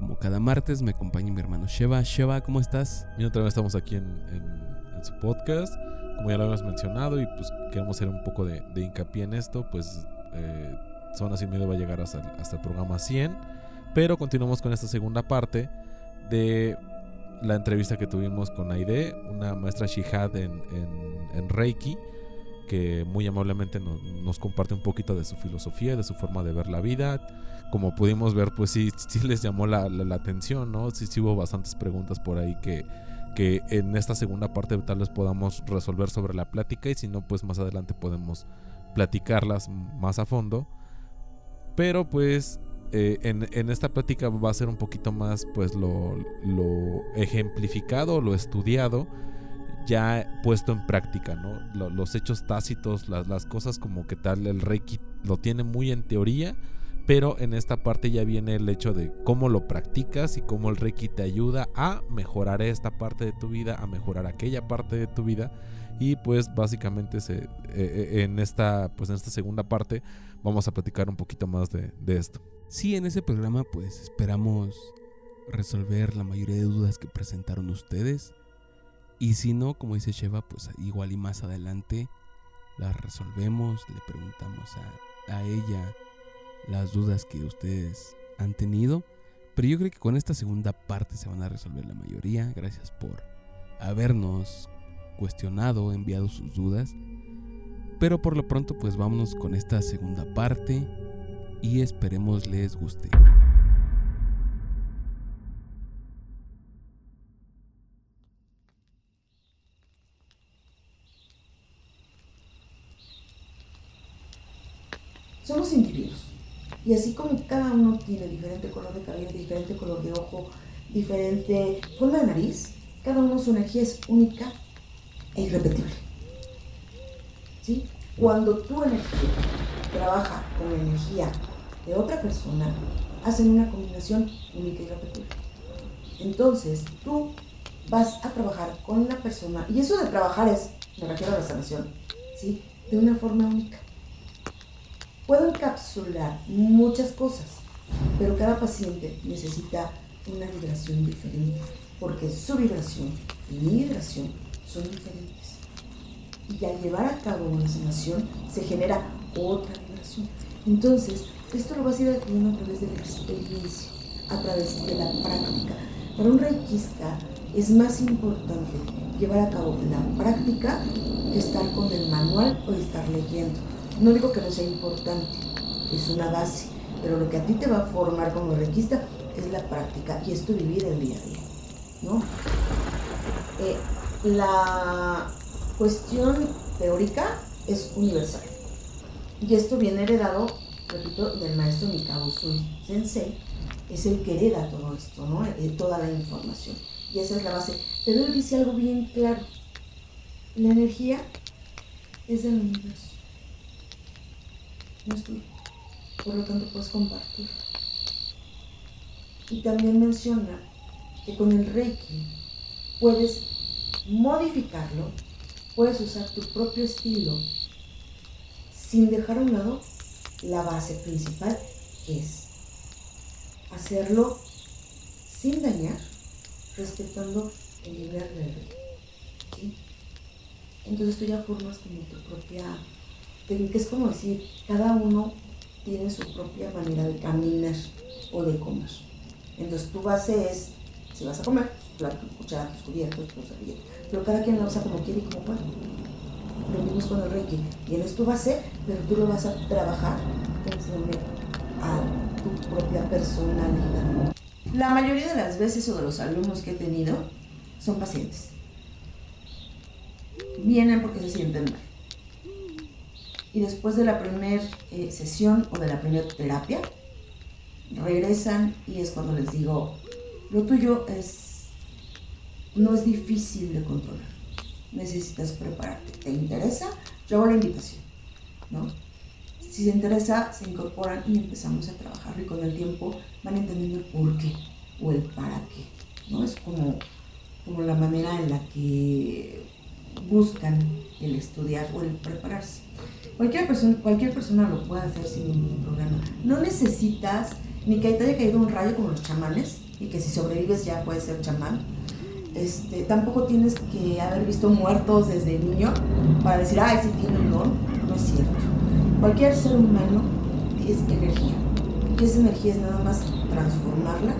Como cada martes me acompaña mi hermano Sheva. Sheva, ¿cómo estás? Y otra vez estamos aquí en, su podcast, como ya lo habíamos mencionado, y pues queremos hacer un poco de, hincapié en esto, pues eh, Zona Sin Miedo va a llegar hasta, el- programa 100, pero continuamos con esta segunda parte de la entrevista que tuvimos con Aide, una maestra Shihad en- en Reiki, que muy amablemente no- nos comparte un poquito de su filosofía, de su forma de ver la vida. Como pudimos ver, pues sí, les llamó la, la- la atención, ¿no? Sí, sí hubo bastantes preguntas por ahí que, que en esta segunda parte tal vez podamos resolver sobre la plática y si no, pues más adelante podemos platicarlas más a fondo. Pero pues eh, en, en esta plática va a ser un poquito más pues lo, lo ejemplificado, lo estudiado, ya puesto en práctica, ¿no? Lo- los hechos tácitos, las, las cosas como que tal el Reiki lo tiene muy en teoría, pero en esta parte ya viene el hecho de cómo lo practicas y cómo el Reiki te ayuda a mejorar esta parte de tu vida, a mejorar aquella parte de tu vida y pues básicamente se, eh, eh, en esta pues en esta segunda parte vamos a platicar un poquito más de, de esto. Sí, en ese programa pues esperamos resolver la mayoría de dudas que presentaron ustedes. Y si no, como dice Sheva, pues igual y más adelante las resolvemos, le preguntamos a, a ella las dudas que ustedes han tenido. Pero yo creo que con esta segunda parte se van a resolver la mayoría. Gracias por habernos cuestionado, enviado sus dudas. Pero por lo pronto pues vámonos con esta segunda parte y esperemos les guste. Somos individuos. Y así como cada uno tiene diferente color de cabello, diferente color de ojo, diferente forma de nariz, cada uno su energía es única e irrepetible. ¿Sí? Cuando tu energía trabaja con la energía de otra persona, hacen una combinación única y irrepetible. Entonces, tú vas a trabajar con una persona, y eso de trabajar es, me refiero a la sanación, ¿sí? De una forma única puedo encapsular muchas cosas, pero cada paciente necesita una vibración diferente, porque su vibración y mi vibración son diferentes. Y al llevar a cabo una sanación se genera otra vibración. Entonces, esto lo vas a ir adquiriendo a través de la experiencia, a través de la práctica. Para un reikista es más importante llevar a cabo la práctica que estar con el manual o estar leyendo. No digo que no sea importante, es una base, pero lo que a ti te va a formar como requista es la práctica y es tu vivir el día a día, ¿no? Eh, la cuestión teórica es universal y esto viene heredado, repito, del maestro Mikao Usui Sensei, es el que hereda todo esto, ¿no? Eh, toda la información y esa es la base. Pero él dice algo bien claro, la energía es del universo Por lo tanto, puedes compartir. Y también menciona que con el Reiki puedes modificarlo, puedes usar tu propio estilo sin dejar a un lado la base principal, que es hacerlo sin dañar, respetando el nivel del Reiki. Entonces tú ya formas como tu propia técnica, es como decir, cada uno tiene su propia manera de caminar o de comer. Entonces tu base es, si vas a comer, tus cubiertos, tus servilletas, pero cada quien la usa como quiere y como puede. Lo mismo con el Reiki, tienes tu base, pero tú lo vas a trabajar conforme a tu propia personalidad. La mayoría de las veces o de los alumnos que he tenido son pacientes. Vienen porque se sienten mal y después de la primera eh, sesión o de la primera terapia, regresan y es cuando les digo, Lo tuyo es, no es difícil de controlar. Necesitas prepararte. ¿Te interesa? Yo hago la invitación, ¿no? Si se interesa, se incorporan y empezamos a trabajar y con el tiempo van entendiendo el por qué o el para qué, ¿no? Es como, como la manera en la que buscan el estudiar o el prepararse. Cualquier persona, cualquier persona lo puede hacer sin ningún problema. No necesitas ni que te haya caído un rayo como los chamanes y que si sobrevives ya puedes ser chamán. Este, tampoco tienes que haber visto muertos desde niño para decir, ay, si tiene un don. No es cierto. Cualquier ser humano es energía. Y esa energía es nada más transformarla,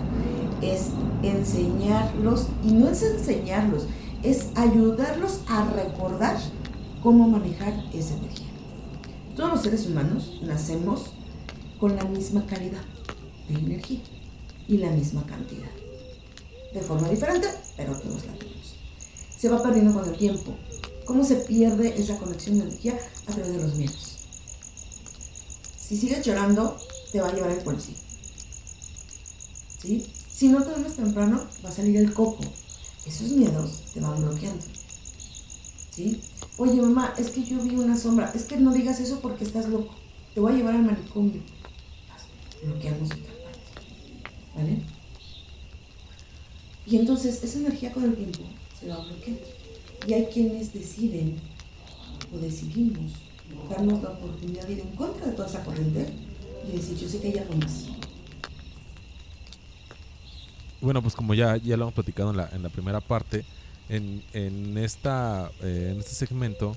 es enseñarlos, y no es enseñarlos, es ayudarlos a recordar cómo manejar esa energía. Todos los seres humanos nacemos con la misma calidad de energía y la misma cantidad. De forma diferente, pero todos la tenemos. Se va perdiendo con el tiempo. ¿Cómo se pierde esa conexión de energía? A través de los miedos. Si sigues llorando, te va a llevar el policía. ¿Sí? Si no te duermes temprano, va a salir el coco. Esos miedos te van bloqueando. ¿Sí? Oye, mamá, es que yo vi una sombra. Es que no digas eso porque estás loco. Te voy a llevar al manicomio. Bloqueamos otra parte. ¿Vale? Y entonces esa energía con el tiempo se va bloqueando. Y hay quienes deciden o decidimos darnos la oportunidad de ir en contra de toda esa corriente y decir, yo sé que hay algo más. Bueno, pues como ya, ya lo hemos platicado en la, en la primera parte, en, en, esta, eh, en este segmento,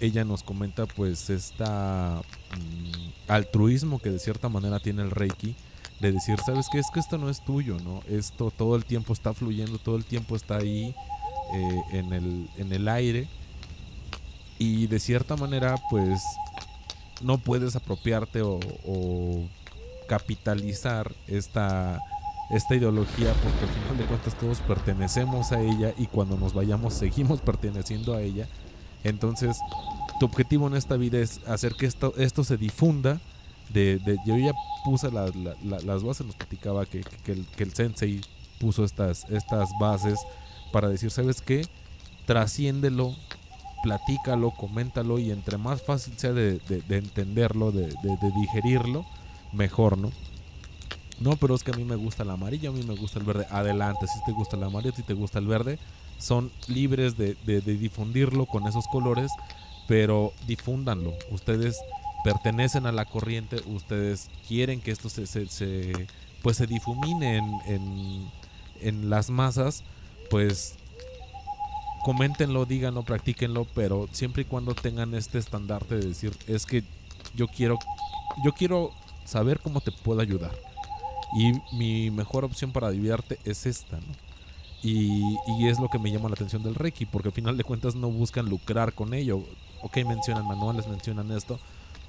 ella nos comenta pues esta mm, altruismo que de cierta manera tiene el Reiki, de decir, ¿sabes qué? Es que esto no es tuyo, ¿no? Esto todo el tiempo está fluyendo, todo el tiempo está ahí eh, en, el, en el aire y de cierta manera pues no puedes apropiarte o, o capitalizar esta esta ideología porque al final de cuentas todos pertenecemos a ella y cuando nos vayamos seguimos perteneciendo a ella. Entonces, tu objetivo en esta vida es hacer que esto, esto se difunda. De, yo ya puse la, la, las bases, nos platicaba que, que, el, sensei puso estas, estas bases para decir, ¿sabes qué? Trasciéndelo, platícalo, coméntalo y entre más fácil sea de entenderlo, de, digerirlo, mejor, ¿no? No, pero es que a mí me gusta el amarillo, a mí me gusta el verde. Adelante, si te gusta el amarillo, si te gusta el verde, son libres de, difundirlo con esos colores, pero difúndanlo. Ustedes pertenecen a la corriente, ustedes quieren que esto se, pues difumine en, las masas, pues coméntenlo, díganlo, practíquenlo, pero siempre y cuando tengan este estandarte de decir, es que yo quiero, yo quiero saber cómo te puedo ayudar y mi mejor opción para ayudarte es esta, ¿no? Y, es lo que me llama la atención del Reiki, porque al final de cuentas no buscan lucrar con ello. Ok, mencionan manuales, mencionan esto,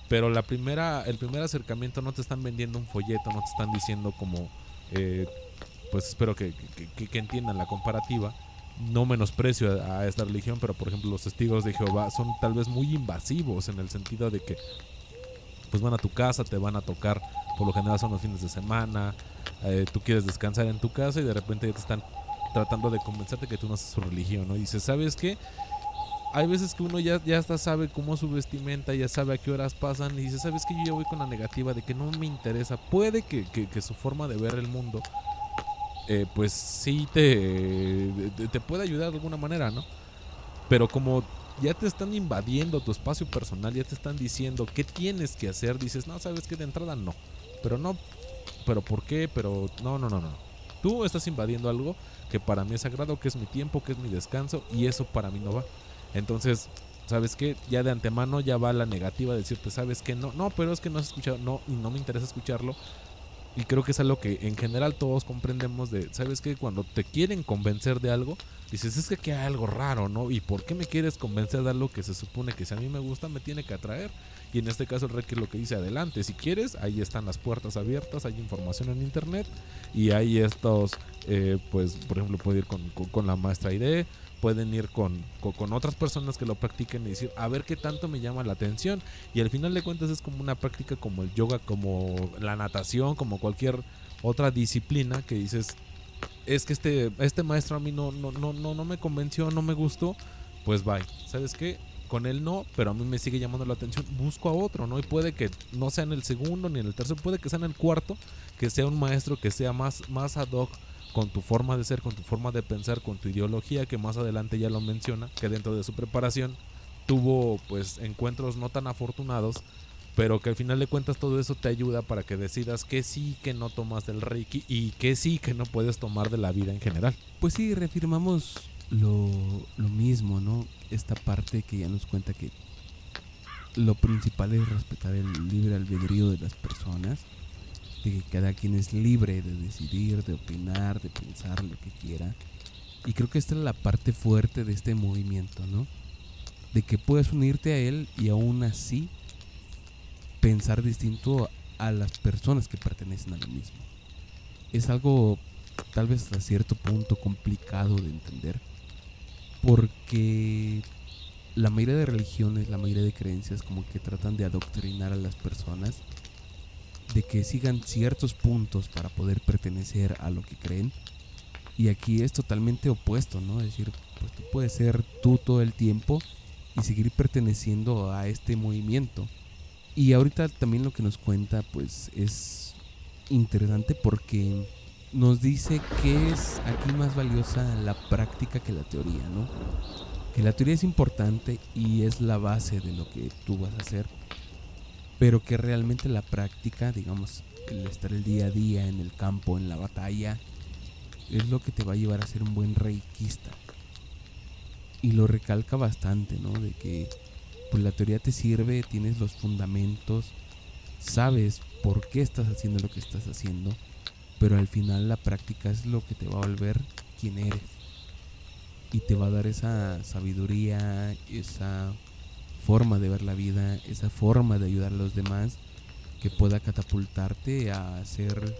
pero la primera, el primer acercamiento no te están vendiendo un folleto, no te están diciendo como, eh, pues espero que, entiendan la comparativa. No menosprecio a, a esta religión, pero por ejemplo los testigos de Jehová son tal vez muy invasivos en el sentido de que pues van a tu casa, te van a tocar, por lo general son los fines de semana, eh, tú quieres descansar en tu casa y de repente ya te están tratando de convencerte que tú no haces su religión, ¿no? Y dices, ¿sabes qué? Hay veces que uno ya, ya hasta sabe cómo su vestimenta, ya sabe a qué horas pasan y dice, ¿sabes qué? Yo ya voy con la negativa de que no me interesa. Puede que, que, que su forma de ver el mundo, eh, pues sí te, te, puede ayudar de alguna manera, ¿no? Pero como ya te están invadiendo tu espacio personal, ya te están diciendo qué tienes que hacer, dices, no, sabes que de entrada no. Pero no, pero ¿por qué? Pero no, no, no, no. Tú estás invadiendo algo que para mí es sagrado, que es mi tiempo, que es mi descanso, y eso para mí no va. Entonces, ¿sabes qué? Ya de antemano ya va la negativa de decirte, ¿sabes qué? No, no, pero es que no has escuchado, no, y no me interesa escucharlo. Y creo que es algo que en general todos comprendemos de, ¿sabes qué? Cuando te quieren convencer de algo, dices, es que hay algo raro, ¿no? ¿Y por qué me quieres convencer de algo que se supone que si a mí me gusta me tiene que atraer? Y en este caso el Reiki lo que dice adelante, si quieres, ahí están las puertas abiertas, hay información en internet y hay estos, eh, pues por ejemplo puede ir con, con, la maestra ID, pueden ir con, con, otras personas que lo practiquen y decir, a ver qué tanto me llama la atención. Y al final de cuentas es como una práctica como el yoga, como la natación, como cualquier otra disciplina que dices, es que este, este maestro a mí no, no, no, no, no me convenció, no me gustó, pues bye. ¿Sabes qué? Con él no, pero a mí me sigue llamando la atención. Busco a otro, ¿no? Y puede que no sea en el segundo ni en el tercero, puede que sea en el cuarto, que sea un maestro que sea más, más ad hoc con tu forma de ser, con tu forma de pensar, con tu ideología, que más adelante ya lo menciona, que dentro de su preparación tuvo pues encuentros no tan afortunados, pero que al final de cuentas todo eso te ayuda para que decidas que sí, que no tomas del Reiki y que sí, que no puedes tomar de la vida en general. Pues sí, reafirmamos lo, lo mismo, ¿no? Esta parte que ya nos cuenta que lo principal es respetar el libre albedrío de las personas, de que cada quien es libre de decidir, de opinar, de pensar lo que quiera. Y creo que esta es la parte fuerte de este movimiento, ¿no? De que puedes unirte a él y aún así pensar distinto a las personas que pertenecen a lo mismo. Es algo tal vez hasta cierto punto complicado de entender porque la mayoría de religiones, la mayoría de creencias como que tratan de adoctrinar a las personas de que sigan ciertos puntos para poder pertenecer a lo que creen. Y aquí es totalmente opuesto, ¿no? Es decir, pues tú puedes ser tú todo el tiempo y seguir perteneciendo a este movimiento. Y ahorita también lo que nos cuenta pues es interesante porque nos dice que es aquí más valiosa la práctica que la teoría, ¿no? Que la teoría es importante y es la base de lo que tú vas a hacer, pero que realmente la práctica, digamos, el estar el día a día en el campo, en la batalla, es lo que te va a llevar a ser un buen reikista. Y lo recalca bastante, ¿no? De que pues la teoría te sirve, tienes los fundamentos, sabes por qué estás haciendo lo que estás haciendo, pero al final la práctica es lo que te va a volver quien eres. Y te va a dar esa sabiduría, esa forma de ver la vida, esa forma de ayudar a los demás que pueda catapultarte a ser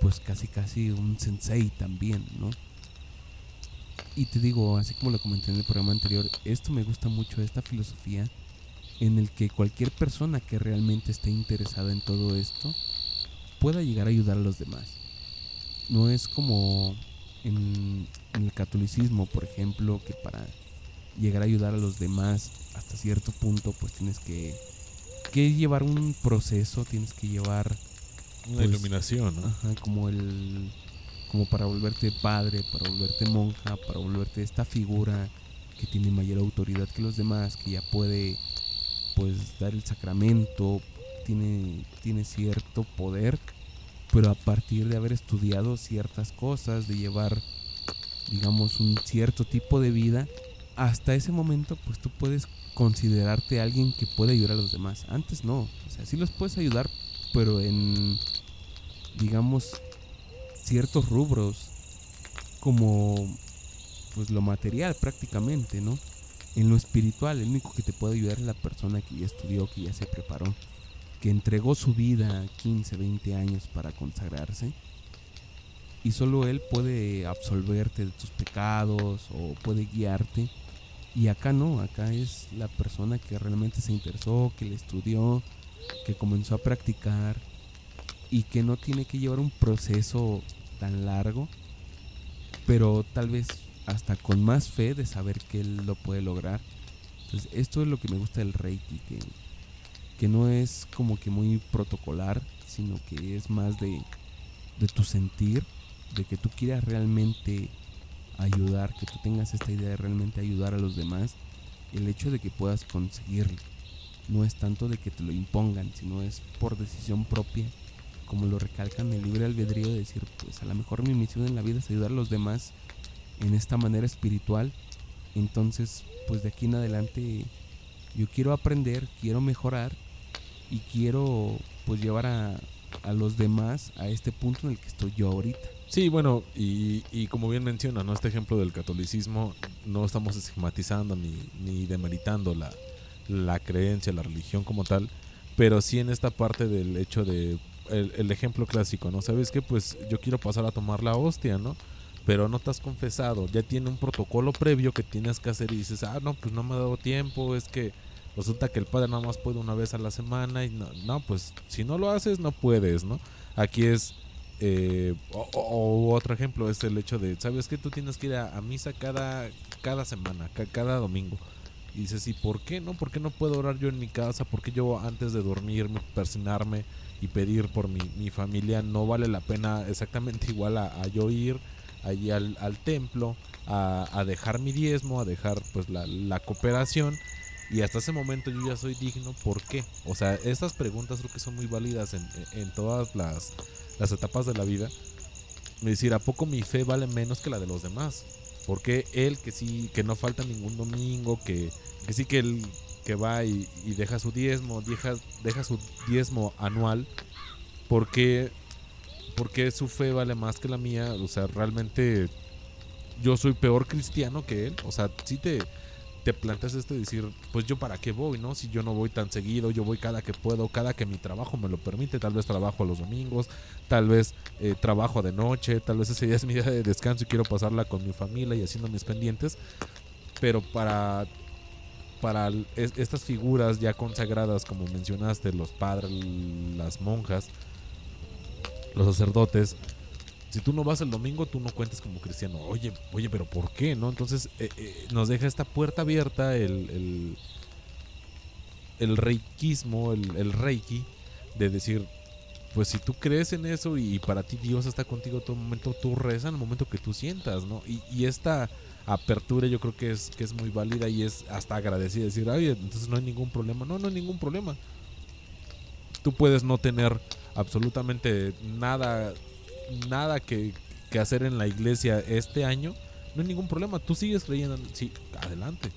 pues casi casi un sensei también, ¿no? Y te digo, así como lo comenté en el programa anterior, esto me gusta mucho, esta filosofía en el que cualquier persona que realmente esté interesada en todo esto pueda llegar a ayudar a los demás. No es como en, el catolicismo, por ejemplo, que para llegar a ayudar a los demás hasta cierto punto, pues tienes que, que llevar un proceso, tienes que llevar una pues, iluminación, ¿no? Ajá, como el como para volverte padre, para volverte monja, para volverte esta figura que tiene mayor autoridad que los demás, que ya puede pues dar el sacramento, tiene, tiene cierto poder, pero a partir de haber estudiado ciertas cosas, de llevar, digamos, un cierto tipo de vida, hasta ese momento pues tú puedes considerarte alguien que puede ayudar a los demás. Antes no, o sea, sí los puedes ayudar, pero en, digamos, ciertos rubros, como pues lo material prácticamente, ¿no? En lo espiritual, el único que te puede ayudar es la persona que ya estudió, que ya se preparó, que entregó su vida 15, 20 años para consagrarse. Y solo él puede absolverte de tus pecados o puede guiarte. Y acá no, acá es la persona que realmente se interesó, que le estudió, que comenzó a practicar y que no tiene que llevar un proceso tan largo, pero tal vez hasta con más fe de saber que él lo puede lograr. Entonces, esto es lo que me gusta del Reiki, que, que no es como que muy protocolar, sino que es más de, de tu sentir, de que tú quieras realmente ayudar, que tú tengas esta idea de realmente ayudar a los demás, el hecho de que puedas conseguirlo. No es tanto de que te lo impongan, sino es por decisión propia, como lo recalcan el libre albedrío de decir, pues a lo mejor mi misión en la vida es ayudar a los demás en esta manera espiritual. Entonces, pues de aquí en adelante yo quiero aprender, quiero mejorar y quiero pues llevar a, a los demás a este punto en el que estoy yo ahorita. Sí, bueno, y, y como bien menciona, ¿no? Este ejemplo del catolicismo, no estamos estigmatizando ni, ni demeritando la, la creencia, la religión como tal, pero sí en esta parte del hecho de el, ejemplo clásico, ¿no? ¿Sabes qué? Pues yo quiero pasar a tomar la hostia, ¿no? pero no te has confesado, ya tiene un protocolo previo que tienes que hacer y dices, ah, no, pues no me ha dado tiempo, es que resulta que el padre nada más puede una vez a la semana y no, no, pues si no lo haces no puedes, ¿no? Aquí es, eh, o, otro ejemplo es el hecho de, ¿sabes que Tú tienes que ir a, misa cada, cada semana, ca- cada domingo. Y dices, ¿y por qué no? ¿Por qué no puedo orar yo en mi casa? ¿Por qué yo antes de dormirme, persinarme y pedir por mi, mi familia no vale la pena exactamente igual a, a yo ir allí al, al templo, a, a dejar mi diezmo, a dejar pues la, la cooperación? Y hasta ese momento yo ya soy digno, ¿por qué? O sea, estas preguntas creo que son muy válidas en, en todas las, las etapas de la vida. Es decir, ¿a poco mi fe vale menos que la de los demás? Porque él que sí, que no falta ningún domingo, que, que sí que él que va y, y deja su diezmo, deja, deja su diezmo anual, ¿por qué, por qué su fe vale más que la mía? O sea, realmente yo soy peor cristiano que él. O sea, si te, te planteas esto de decir, pues yo para qué voy, ¿no? Si yo no voy tan seguido, yo voy cada que puedo, cada que mi trabajo me lo permite, tal vez trabajo los domingos, tal vez eh, trabajo de noche, tal vez ese día es mi día de descanso y quiero pasarla con mi familia y haciendo mis pendientes, pero para para estas figuras ya consagradas como mencionaste, los padres, las monjas, los sacerdotes, si tú no vas el domingo, tú no cuentas como cristiano. Oye, oye, pero ¿por qué? ¿No? Entonces eh, eh, nos deja esta puerta abierta el, el, el reikismo, el, el reiki, de decir, pues si tú crees en eso y para ti Dios está contigo todo momento, tú reza en el momento que tú sientas, ¿no? Y, y esta apertura yo creo que es, que es muy válida y es hasta agradecida. Decir, ay, entonces no hay ningún problema. No, no hay ningún problema. Tú puedes no tener absolutamente nada nada que, que hacer en la iglesia este año, no hay ningún problema. Tú sigues creyendo, en- sí, adelante.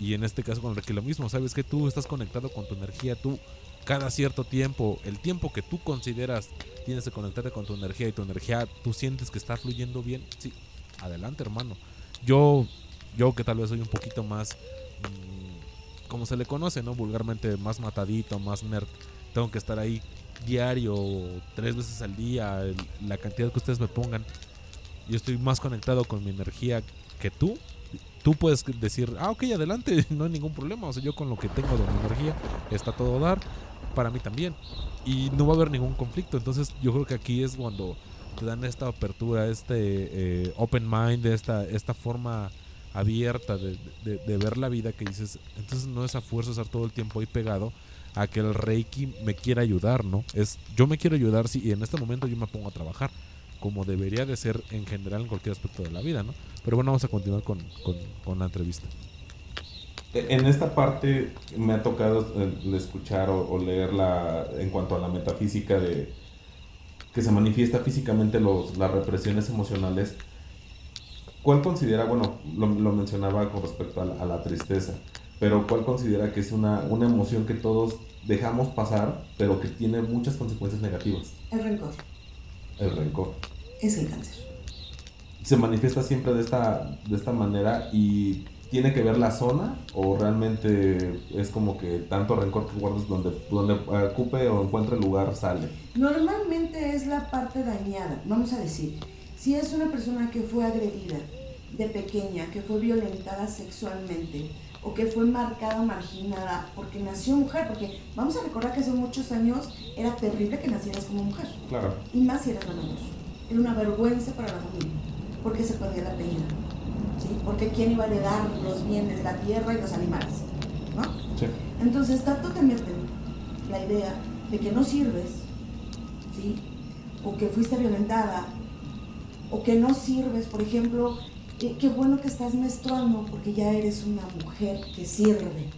Y en este caso con Reiki lo mismo, sabes que tú estás conectado con tu energía, tú cada cierto tiempo, el tiempo que tú consideras tienes que conectarte con tu energía y tu energía tú sientes que está fluyendo bien, sí, adelante hermano. Yo, yo que tal vez soy un poquito más, mm, como se le conoce, ¿no? Vulgarmente más matadito, más nerd, tengo que estar ahí diario, tres veces al día, la cantidad que ustedes me pongan. Yo estoy más conectado con mi energía que tú. Tú puedes decir, ah, ok, adelante, no hay ningún problema. O sea, yo con lo que tengo de mi energía está todo dar, para mí también. Y no va a haber ningún conflicto. Entonces, yo creo que aquí es cuando te dan esta apertura, este eh, open mind, esta, esta forma abierta de, de- de ver la vida que dices, entonces no es a fuerza estar todo el tiempo ahí pegado a que el Reiki me quiera ayudar, ¿no? Es yo me quiero ayudar sí, y en este momento yo me pongo a trabajar, como debería de ser en general en cualquier aspecto de la vida, ¿no? Pero bueno, vamos a continuar con, con- con la entrevista. En esta parte me ha tocado eh, escuchar o, o leer la, en cuanto a la metafísica de que se manifiesta físicamente los, las represiones emocionales. ¿Cuál considera, bueno, lo, lo mencionaba con respecto a la, a la tristeza, pero cuál considera que es una, una emoción que todos dejamos pasar, pero que tiene muchas consecuencias negativas? El rencor El rencor. es el cáncer. se manifiesta siempre de esta, de esta manera y tiene que ver la zona o realmente es como que tanto rencor que guardas donde, donde ocupe o encuentre lugar sale. Normalmente es la parte dañada, vamos a decir, si es una persona que fue agredida de pequeña, que fue violentada sexualmente o que fue marcada, marginada porque nació mujer, porque vamos a recordar que hace muchos años era terrible que nacieras como mujer, Claro. y más si eras maravilloso. Era una vergüenza para la familia, porque se perdía el apellido, ¿sí? Porque quién iba a heredar los bienes, la tierra y los animales, ¿no? Sí. Entonces, tanto te meten la idea de que no sirves, ¿sí? O que fuiste violentada, o que no sirves, por ejemplo, eh, qué bueno que estás menstruando porque ya eres una mujer que sirve.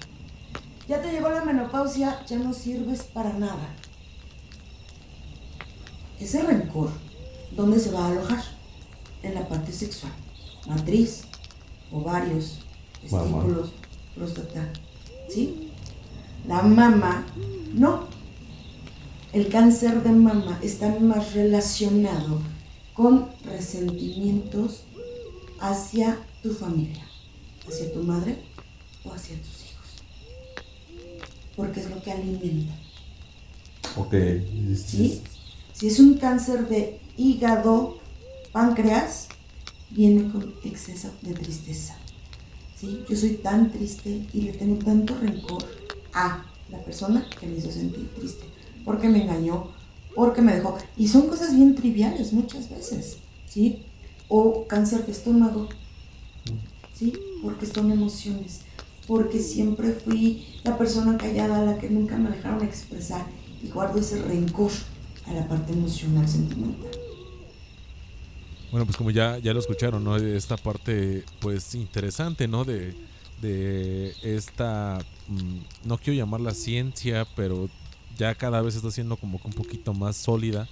Ya te llegó la menopausia, ya no sirves para nada. Ese rencor, ¿dónde se va a alojar? En la parte sexual. Matriz, ovarios, Mamá. testículos, próstata. ¿Sí? La mama, no. El cáncer de mama está más relacionado con resentimientos hacia tu familia, hacia tu madre o hacia tus hijos. Porque es lo que alimenta. Ok. ¿sí? Si es un cáncer de hígado, páncreas, viene con exceso de tristeza. ¿sí? Yo soy tan triste y le tengo tanto rencor a la persona que me hizo sentir triste. Porque me engañó, porque me dejó. Y son cosas bien triviales muchas veces, ¿sí? O cáncer de estómago, ¿sí? Porque son emociones. Porque siempre fui la persona callada, la que nunca me dejaron expresar y guardo ese rencor a la parte emocional, sentimental. Bueno, pues como ya, ya lo escucharon, ¿no? Esta parte, pues, interesante, ¿no? De, de esta, mm, no quiero llamarla ciencia, pero ya cada vez está siendo como que un poquito más sólida.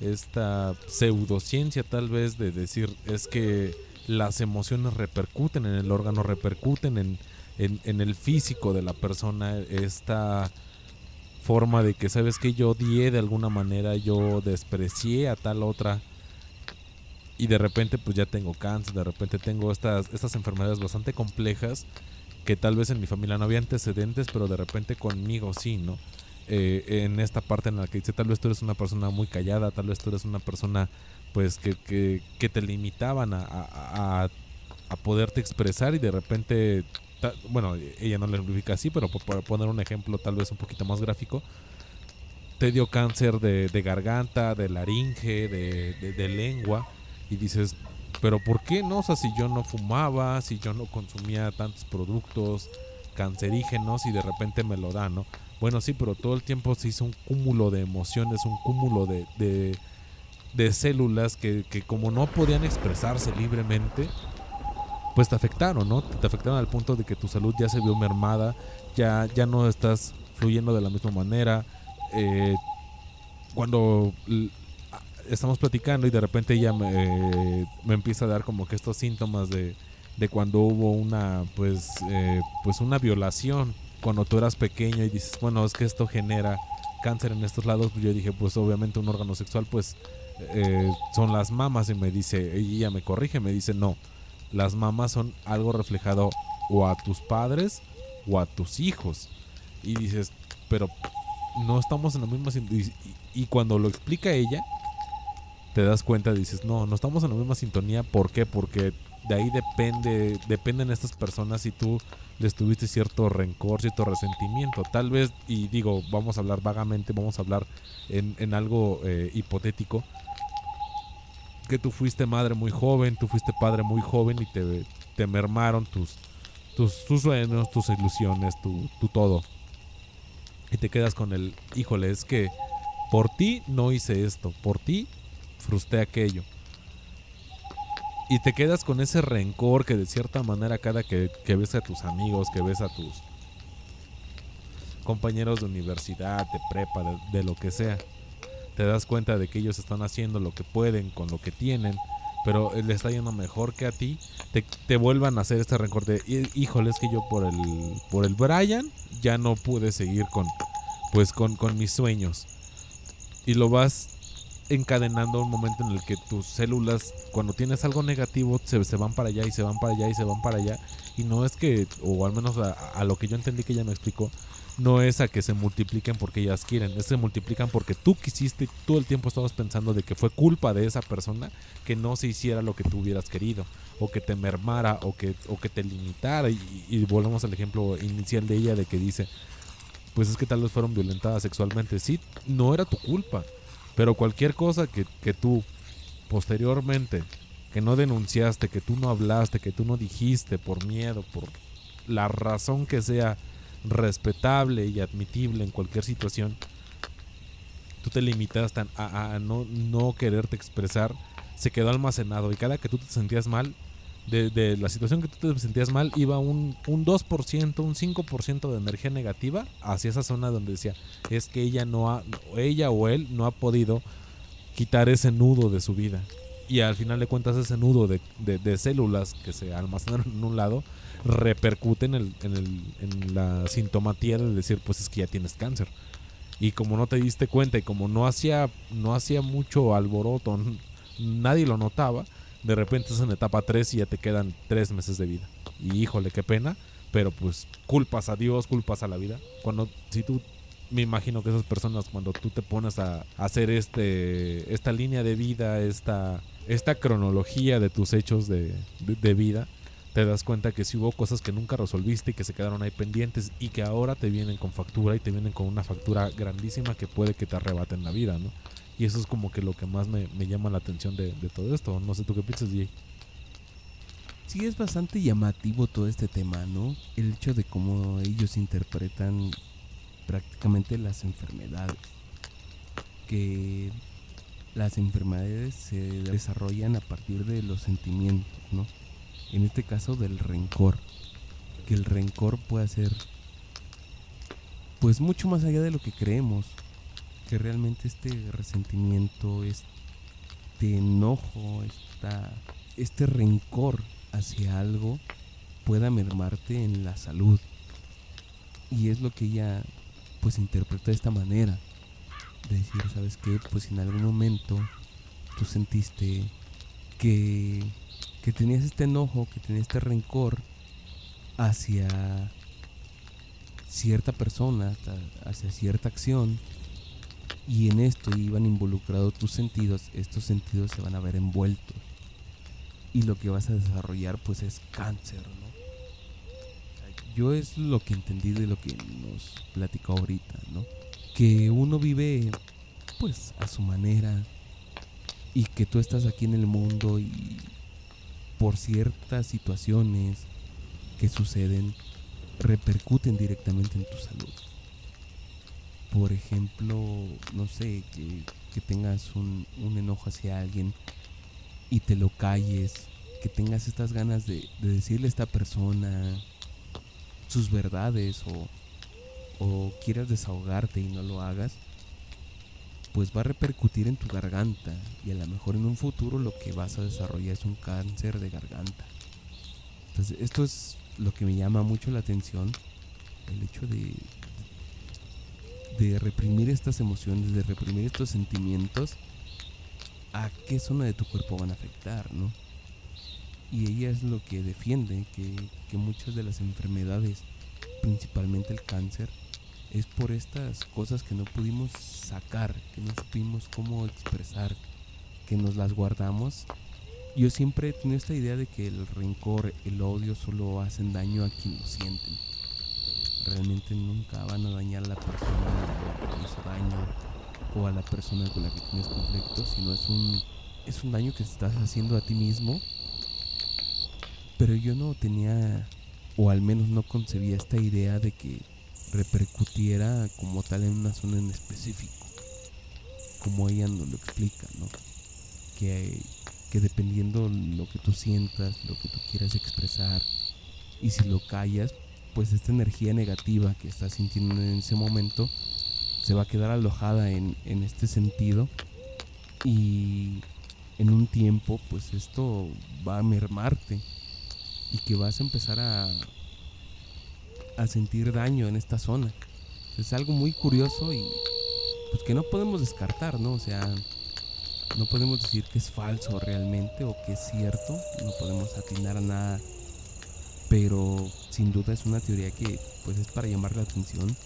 Esta pseudociencia tal vez de decir es que las emociones repercuten en el órgano, repercuten en, en, el físico de la persona. Esta forma de que, ¿sabes que Yo odié de alguna manera, yo desprecié a tal otra y de repente pues ya tengo cáncer, de repente tengo estas, estas enfermedades bastante complejas que tal vez en mi familia no había antecedentes, pero de repente conmigo sí, ¿no? Eh, en esta parte en la que dice tal vez tú eres una persona muy callada, tal vez tú eres una persona pues que, que, que te limitaban a, a, a, poderte expresar y de repente, bueno, ella no le explica así, pero por, poner un ejemplo tal vez un poquito más gráfico, te dio cáncer de, de garganta, de laringe, de, de, de lengua y dices, pero ¿por qué no? O sea, si yo no fumaba, si yo no consumía tantos productos cancerígenos y de repente me lo dan, ¿no? Bueno, sí, pero todo el tiempo se hizo un cúmulo de emociones, un cúmulo de, de, células que, que, como no podían expresarse libremente, pues te afectaron, ¿no? Te afectaron al punto de que tu salud ya se vio mermada, ya, ya no estás fluyendo de la misma manera. Eh, cuando estamos platicando y de repente ella me, me, empieza a dar como que estos síntomas de, de cuando hubo una pues eh, pues una violación cuando tú eras pequeño y dices bueno es que esto genera cáncer en estos lados pues yo dije pues obviamente un órgano sexual pues eh, son las mamas y me dice ella me corrige me dice no las mamas son algo reflejado o a tus padres o a tus hijos y dices pero no estamos en la misma y, y cuando lo explica ella te das cuenta, dices, no, no estamos en la misma sintonía. ¿Por qué? Porque de ahí depende, dependen estas personas si tú les tuviste cierto rencor, cierto resentimiento. Tal vez, y digo, vamos a hablar vagamente, vamos a hablar en, en algo eh, hipotético, que tú fuiste madre muy joven, tú fuiste padre muy joven y te, te mermaron tus, tus, sueños, tus ilusiones, tu, tu todo. Y te quedas con el, híjole, es que por ti no hice esto, por ti frustré aquello. Y te quedas con ese rencor que de cierta manera cada que, ves a tus amigos, que ves a tus compañeros de universidad, de prepa, de, lo que sea, te das cuenta de que ellos están haciendo lo que pueden con lo que tienen, pero le está yendo mejor que a ti, te, te vuelvan a hacer este rencor de, híjole, es que yo por el, por el Brian ya no pude seguir con, pues con, con mis sueños. Y lo vas encadenando un momento en el que tus células, cuando tienes algo negativo, se, se, van para allá y se van para allá y se van para allá. Y no es que, o al menos a, lo que yo entendí que ella me explicó, no es a que se multipliquen porque ellas quieren, es que se multiplican porque tú quisiste todo el tiempo estabas pensando de que fue culpa de esa persona que no se hiciera lo que tú hubieras querido, o que te mermara, o que, o que te limitara. Y, y volvemos al ejemplo inicial de ella de que dice, pues es que tal vez fueron violentadas sexualmente. Sí, no era tu culpa pero cualquier cosa que, que tú posteriormente, que no denunciaste, que tú no hablaste, que tú no dijiste por miedo, por la razón que sea respetable y admitible en cualquier situación, tú te limitas a, a, no, no quererte expresar, se quedó almacenado. Y cada que tú te sentías mal, de, la situación que tú te sentías mal, iba un, un 2%, un 5% de energía negativa hacia esa zona donde decía, es que ella no ha, ella o él no ha podido quitar ese nudo de su vida. Y al final de cuentas ese nudo de, de, células que se almacenan en un lado repercute en, el, en, el, en la sintomatía de decir, pues es que ya tienes cáncer. Y como no te diste cuenta y como no hacía, no hacía mucho alboroto, nadie lo notaba, de repente es en etapa 3 y ya te quedan 3 meses de vida. Y híjole, qué pena, pero pues culpas a Dios, culpas a la vida. Cuando, si tú, me imagino que esas personas cuando tú te pones a, hacer este, esta línea de vida, esta, esta cronología de tus hechos de, de, vida, te das cuenta que si hubo cosas que nunca resolviste y que se quedaron ahí pendientes y que ahora te vienen con factura y te vienen con una factura grandísima que puede que te arrebaten la vida, ¿no? Y eso es como que lo que más me, me llama la atención de, todo esto. No sé tú qué piensas, DJ. Sí, es bastante llamativo todo este tema, ¿no? El hecho de cómo ellos interpretan prácticamente las enfermedades. Que las enfermedades se desarrollan a partir de los sentimientos, ¿no? En este caso del rencor. Que el rencor puede ser pues mucho más allá de lo que creemos. Que realmente este resentimiento, este enojo, esta, este rencor hacia algo pueda mermarte en la salud. Y es lo que ella pues interpreta de esta manera. De decir, ¿sabes qué? Pues en algún momento tú sentiste que, que tenías este enojo, que tenías este rencor hacia cierta persona, hacia cierta acción, y en esto iban involucrados tus sentidos, estos sentidos se van a ver envueltos. Y lo que vas a desarrollar pues es cáncer, ¿no? Yo es lo que entendí de lo que nos platicó ahorita, ¿no? Que uno vive pues a su manera y que tú estás aquí en el mundo y por ciertas situaciones que suceden repercuten directamente en tu salud. Por ejemplo, no sé, que, que tengas un, un, enojo hacia alguien y te lo calles, que tengas estas ganas de, de decirle a esta persona sus verdades o, o quieras desahogarte y no lo hagas, pues va a repercutir en tu garganta y a lo mejor en un futuro lo que vas a desarrollar es un cáncer de garganta. Entonces esto es lo que me llama mucho la atención, el hecho de, de reprimir estas emociones, de reprimir estos sentimientos, a qué zona de tu cuerpo van a afectar, ¿no? Y ella es lo que defiende, que, que muchas de las enfermedades, principalmente el cáncer, es por estas cosas que no pudimos sacar, que no supimos cómo expresar, que nos las guardamos. Yo siempre he tenido esta idea de que el rencor, el odio solo hacen daño a quien lo sienten. Realmente nunca van a dañar a la persona que hizo daño o a la persona con la que tienes conflicto, sino es un, es un daño que estás haciendo a ti mismo. Pero yo no tenía, o al menos no concebía esta idea de que repercutiera como tal en una zona en específico, como ella nos lo explica, ¿no? Que, que dependiendo lo que tú sientas, lo que tú quieras expresar, y si lo callas, pues esta energía negativa que estás sintiendo en ese momento se va a quedar alojada en, en este sentido y en un tiempo pues esto va a mermarte y que vas a empezar a, a sentir daño en esta zona. Es algo muy curioso y pues que no podemos descartar, ¿no? O sea, no podemos decir que es falso realmente o que es cierto, no podemos atinar a nada, pero sin duda es una teoría que pues es para llamar la atención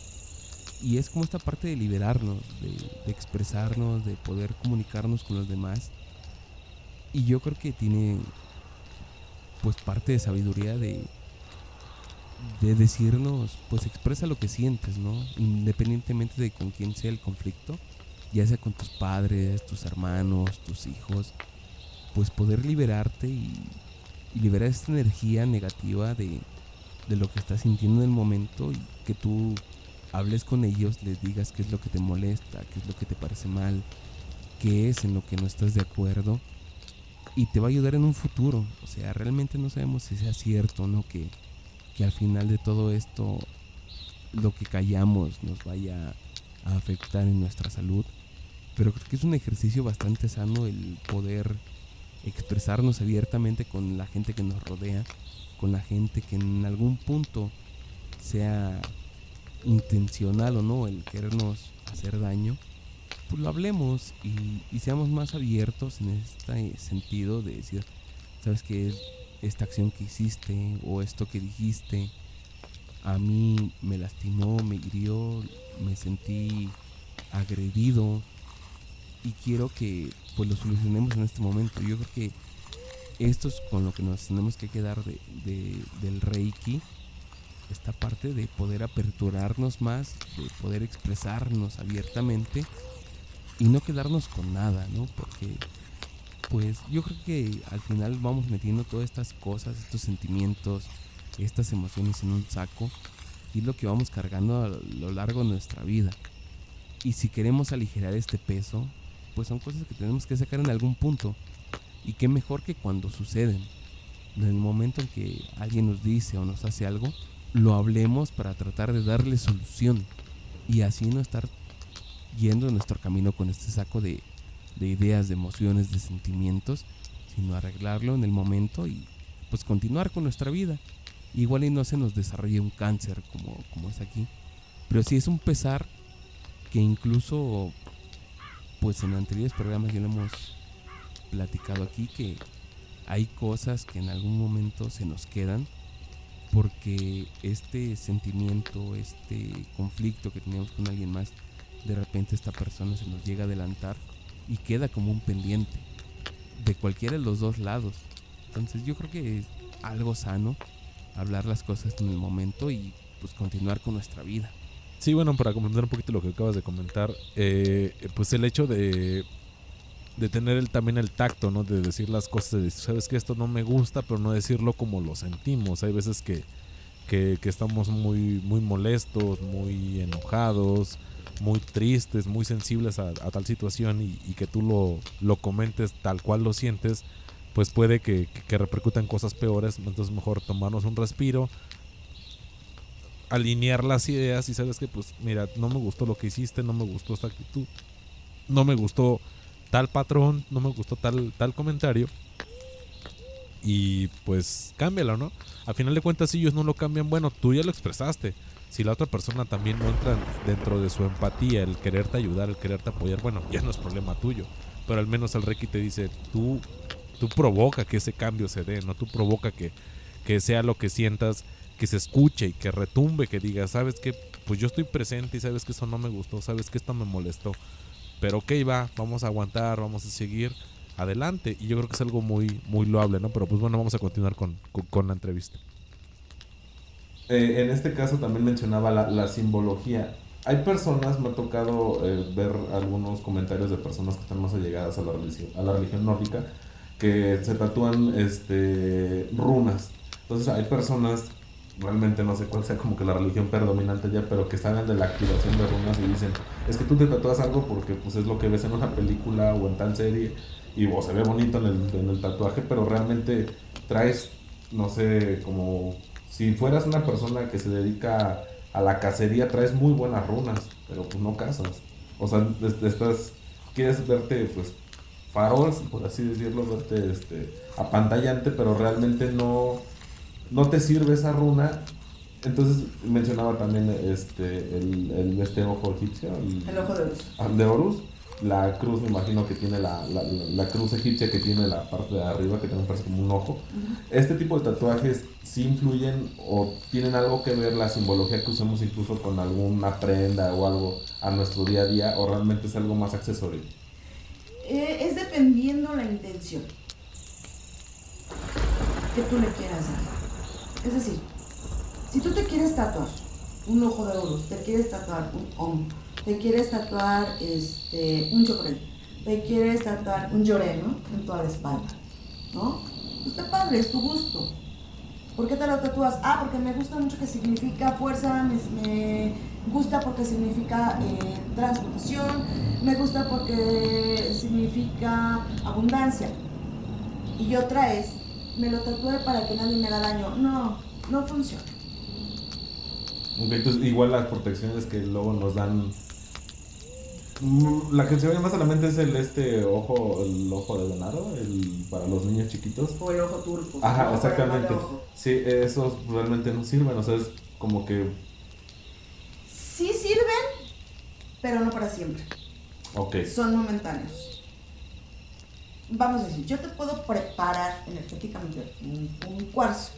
y es como esta parte de liberarnos, de, expresarnos, de poder comunicarnos con los demás y yo creo que tiene pues parte de sabiduría de de decirnos, pues expresa lo que sientes, ¿no? Independientemente de con quién sea el conflicto, ya sea con tus padres, tus hermanos, tus hijos, pues poder liberarte y, liberar esta energía negativa de, de, lo que estás sintiendo en el momento y que tú hables con ellos, les digas qué es lo que te molesta, qué es lo que te parece mal, qué es en lo que no estás de acuerdo y te va a ayudar en un futuro. O sea, realmente no sabemos si sea cierto no que que al final de todo esto lo que callamos nos vaya a afectar en nuestra salud. Pero creo que es un ejercicio bastante sano el poder expresarnos abiertamente con la gente que nos rodea, con la gente que en algún punto sea intencional o no el querernos hacer daño, pues lo hablemos y, seamos más abiertos en este sentido de decir, sabes que esta acción que hiciste o esto que dijiste a mí me lastimó, me hirió, me sentí agredido y quiero que pues lo solucionemos en este momento. Yo creo que esto es con lo que nos tenemos que quedar de, de- del Reiki. Esta parte de poder aperturarnos más, de poder expresarnos abiertamente y no quedarnos con nada, ¿no? Porque pues yo creo que al final vamos metiendo todas estas cosas, estos sentimientos, estas emociones en un saco y es lo que vamos cargando a lo largo de nuestra vida. Y si queremos aligerar este peso, pues son cosas que tenemos que sacar en algún punto. Y qué mejor que cuando suceden. En el momento en que alguien nos dice o nos hace algo, lo hablemos para tratar de darle solución. Y así no estar yendo en nuestro camino con este saco de, de ideas, de emociones, de sentimientos, sino arreglarlo en el momento y pues continuar con nuestra vida. Igual y no se nos desarrolle un cáncer como, como es aquí. Pero sí es un pesar que incluso pues en anteriores programas ya lo hemos platicado aquí que hay cosas que en algún momento se nos quedan porque este sentimiento, este conflicto que teníamos con alguien más, de repente esta persona se nos llega a adelantar y queda como un pendiente de cualquiera de los dos lados. Entonces yo creo que es algo sano hablar las cosas en el momento y pues continuar con nuestra vida. Sí, bueno, para complementar un poquito lo que acabas de comentar, eh, pues el hecho de, de tener el, también el tacto, ¿no? De decir las cosas, de decir, sabes que esto no me gusta, pero no decirlo como lo sentimos. Hay veces que, que, que estamos muy, muy molestos, muy enojados, muy tristes, muy sensibles a, a tal situación y, y que tú lo, lo comentes tal cual lo sientes, pues puede que, que, repercutan cosas peores. Entonces mejor tomarnos un respiro, alinear las ideas y sabes que pues mira, no me gustó lo que hiciste, no me gustó esta actitud, no me gustó tal patrón, no me gustó tal tal comentario y pues cámbialo, ¿no? A final de cuentas si ellos no lo cambian, bueno, tú ya lo expresaste. Si la otra persona también no entra dentro de su empatía, el quererte ayudar, el quererte apoyar, bueno, ya no es problema tuyo. Pero al menos el Reiki te dice, tú, tú provoca que ese cambio se dé, ¿no? Tú provoca que, que sea lo que sientas, que se escuche y que retumbe, que diga, sabes que pues yo estoy presente y sabes que eso no me gustó, sabes que esto me molestó. Pero ok, va, vamos a aguantar, vamos a seguir adelante. Y yo creo que es algo muy, muy loable, ¿no? Pero pues bueno, vamos a continuar con, con, la entrevista. Eh, en este caso también mencionaba la, la simbología. Hay personas, me ha tocado eh, ver algunos comentarios de personas que están más allegadas a la religión, a la religión nórdica, que se tatúan este, runas. Entonces hay personas, realmente no sé cuál sea como que la religión predominante ya, pero que saben de la activación de runas y dicen, es que tú te tatúas algo porque pues es lo que ves en una película o en tal serie y se ve bonito en el, tatuaje, pero realmente traes, no sé, como si fueras una persona que se dedica a la cacería, traes muy buenas runas, pero pues no cazas. O sea, es- estás, quieres verte pues farol, por así decirlo, verte este, apantallante, pero realmente no, no te sirve esa runa. Entonces mencionaba también este, el, el- este ojo egipcio, el, El ojo de luz. Ah, de Horus. La cruz, me imagino que tiene la, la, la- la cruz egipcia que tiene la parte de arriba, que también parece como un ojo. Este tipo de tatuajes sí influyen o tienen algo que ver la simbología que usamos incluso con alguna prenda o algo a nuestro día a día, o realmente es algo más accesorio. Eh, es dependiendo la intención que tú le quieras dar. Es decir, si tú te quieres tatuar un ojo de oro, te quieres tatuar un hombro, te quieres tatuar este, un chocolate, te quieres tatuar un lloré. En toda la espalda, ¿no? Pues está padre, es tu gusto. ¿Por qué te lo tatúas? Ah, porque me gusta mucho que significa fuerza, me, me gusta porque significa eh, transmutación, me gusta porque significa abundancia. Y otra es, me lo tatué para que nadie me haga daño. No, no funciona. Ok, entonces igual las protecciones que luego nos dan... Mm, La que se ve más a la mente es el este ojo, el ojo de venado, el para los niños chiquitos. O el ojo turco. Ajá, exactamente. ojo. Sí, esos realmente no sirven, o sea, es como que... Sí sirven, pero no para siempre. Ok, Son momentáneos. Vamos a decir, yo te puedo preparar energéticamente un, cuarzo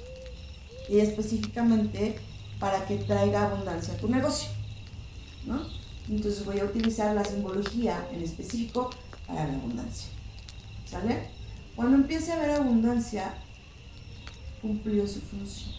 y específicamente para que traiga abundancia a tu negocio, ¿no? Entonces voy a utilizar la simbología en específico para la abundancia, ¿sale? Cuando empiece a haber abundancia, cumplió su función.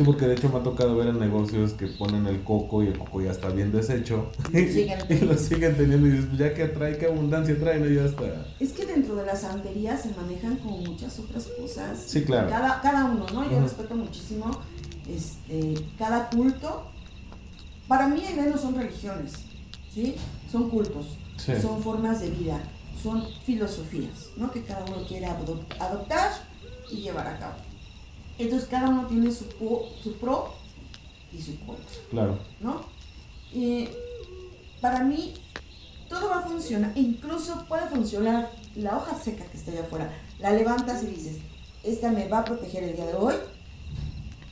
Sí, porque de hecho me ha tocado ver en negocios que ponen el coco y el coco ya está bien deshecho. Siguen y lo siguen teniendo y dices, pues ya que trae, qué abundancia trae, ¿no? Ya está. Es que dentro de la santería se manejan como muchas otras cosas. Sí, claro. Cada, cada uno, ¿no? Yo respeto muchísimo este, cada culto. Para mí, al menos son religiones, ¿sí? Son cultos, Sí. son formas de vida, son filosofías, ¿no? Que cada uno quiere adop- adoptar y llevar a cabo. Entonces, cada uno tiene su, pro y su contra. Claro. ¿no? Y para mí, todo va a funcionar, incluso puede funcionar la hoja seca que está allá afuera, la levantas y dices, esta me va a proteger el día de hoy,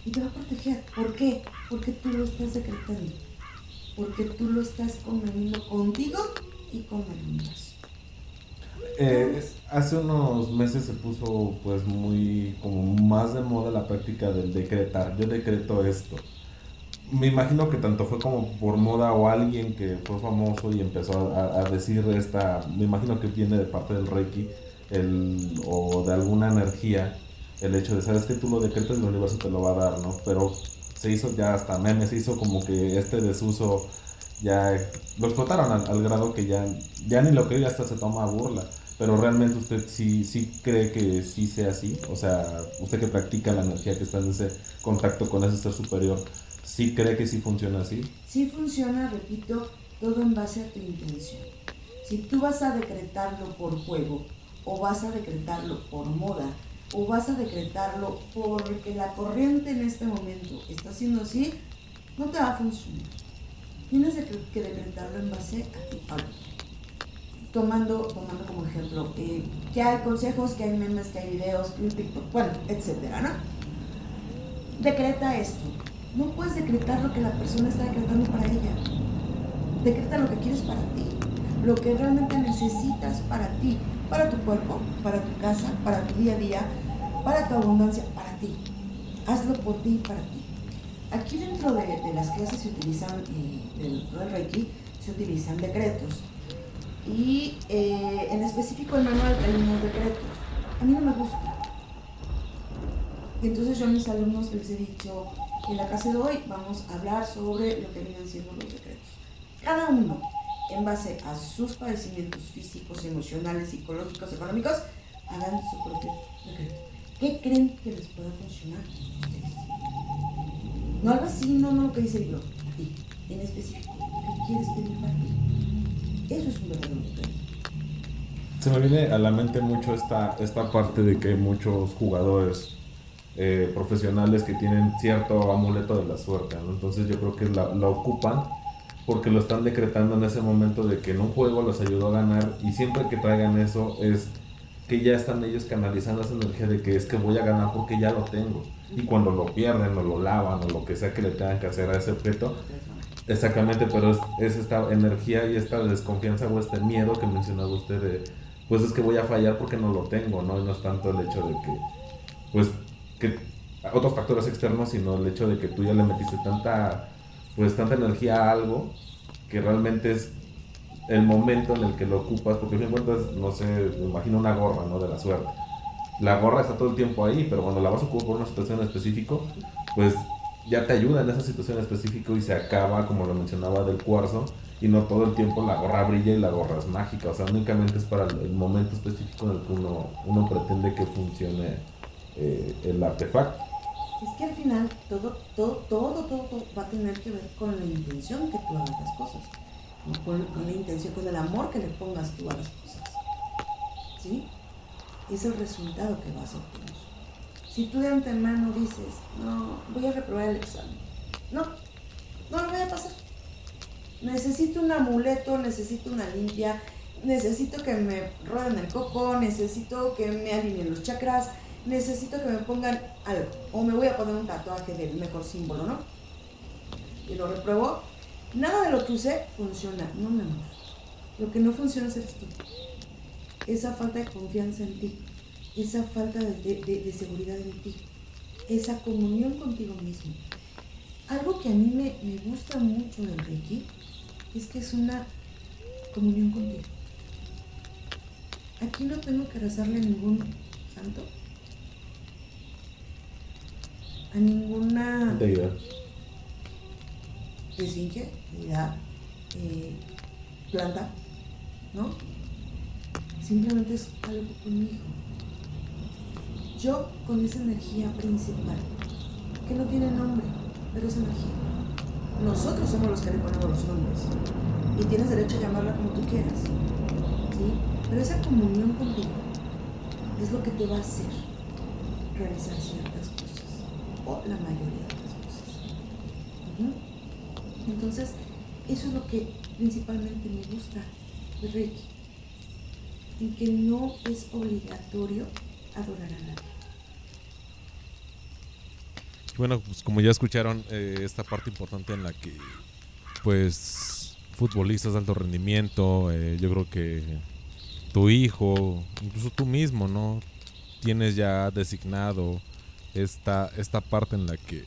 y te va a proteger. ¿Por qué? Porque tú lo estás decretando, porque tú lo estás conveniendo contigo y con el universo. Eh, hace unos meses se puso pues muy como más de moda la práctica del decretar. Yo decreto esto. Me imagino que tanto fue como por moda o alguien que fue famoso y empezó a, decir esta, me imagino que viene de parte del Reiki o de alguna energía, el hecho de, sabes que tú lo decretas el universo te lo va a dar, ¿no? Pero se hizo ya hasta meme, se hizo como que este desuso ya lo explotaron al, grado que ya, ya ni lo y hasta se toma a burla. Pero realmente usted sí, sí cree que sí sea así. O sea, usted que practica la energía, que está en ese contacto con ese ser superior, sí cree que sí funciona así. Sí funciona, repito, todo en base a tu intención. Si tú vas a decretarlo por juego, o vas a decretarlo por moda, o vas a decretarlo porque la corriente en este momento está haciendo así, no te va a funcionar. Tienes que decretarlo en base a tu alma. Tomando, tomando como ejemplo, eh, que hay consejos, que hay memes, que hay videos, que hay TikTok, bueno, etcétera, ¿no? Decreta esto. No puedes decretar lo que la persona está decretando para ella. Decreta lo que quieres para ti, lo que realmente necesitas para ti, para tu cuerpo, para tu casa, para tu día a día, para tu abundancia, para ti. Hazlo por ti y para ti. Aquí dentro de, las clases se utilizan, y del, del Reiki, se utilizan decretos. Y eh, en específico el manual trae unos decretos. A mí no me gusta. Entonces yo a mis alumnos les he dicho, en la clase de hoy vamos a hablar sobre lo que vienen siendo los decretos. Cada uno, en base a sus padecimientos físicos, emocionales, psicológicos, económicos, hagan su propio decreto. ¿Qué creen que les pueda funcionar a ustedes? No algo así, no, no lo que dice el libro, a ti, en específico. ¿Qué quieres pedir para ti? Eso es un verdadero decreto. Se me viene a la mente mucho esta, esta parte de que hay muchos jugadores eh, profesionales que tienen cierto amuleto de la suerte, ¿no? Entonces yo creo que la, la ocupan porque lo están decretando en ese momento de que en un juego los ayudó a ganar y siempre que traigan eso es que ya están ellos canalizando esa energía de que es que voy a ganar porque ya lo tengo. Y cuando lo pierden o lo lavan o lo que sea que le tengan que hacer a ese objeto, Exactamente, pero es, es esta energía y esta desconfianza o este miedo que mencionaba usted de, pues es que voy a fallar porque no lo tengo, ¿no? Y no es tanto el hecho de que, pues, que otros factores externos, sino el hecho de que tú ya le metiste tanta, pues, tanta energía a algo que realmente es el momento en el que lo ocupas, porque a fin cuentas, no sé, me imagino una gorra, ¿no? De la suerte. La gorra está todo el tiempo ahí, pero cuando la vas a ocupar por una situación en específico, pues ya te ayuda en esa situación específica y se acaba, como lo mencionaba, del cuarzo y no todo el tiempo la gorra brilla y la gorra es mágica, o sea, únicamente es para el, momento específico en el que uno, uno pretende que funcione eh, el artefacto. Es que al final todo, todo, todo, todo, todo va a tener que ver con la intención que tú hagas las cosas. Con, con la intención, con el amor que le pongas tú a las cosas. ¿Sí? Es el resultado que vas a obtener. Si tú de antemano dices, no, voy a reprobar el examen. No, no lo voy a pasar. Necesito un amuleto, necesito una limpia, necesito que me rueden el coco, necesito que me alineen los chakras, necesito que me pongan algo. O me voy a poner un tatuaje del mejor símbolo, ¿no? Y lo repruebo. Nada de lo que usé funciona, no mi amor. Lo que no funciona eres tú. Esa falta de confianza en ti, esa falta de, de- de- seguridad en ti, esa comunión contigo mismo. Algo que a mí me, me gusta mucho del Reiki es que es una comunión contigo. Aquí no tengo que rezarle a ningún santo, a ninguna Deidad. esfinge, deidad, eh, planta, ¿no? Simplemente es algo conmigo. Yo con esa energía principal, que no tiene nombre, pero es energía. Nosotros somos los que le ponemos los nombres. Y tienes derecho a llamarla como tú quieras. ¿Sí? Pero esa comunión contigo es lo que te va a hacer realizar ciertas cosas. O la mayoría de las cosas. Ujú. Entonces, eso es lo que principalmente me gusta de Reiki. En que no es obligatorio adorar a nadie. Bueno, pues como ya escucharon, eh, esta parte importante en la que, pues, futbolistas de alto rendimiento, eh, yo creo que tu hijo, incluso tú mismo, ¿no? Tienes ya designado esta, esta parte en la que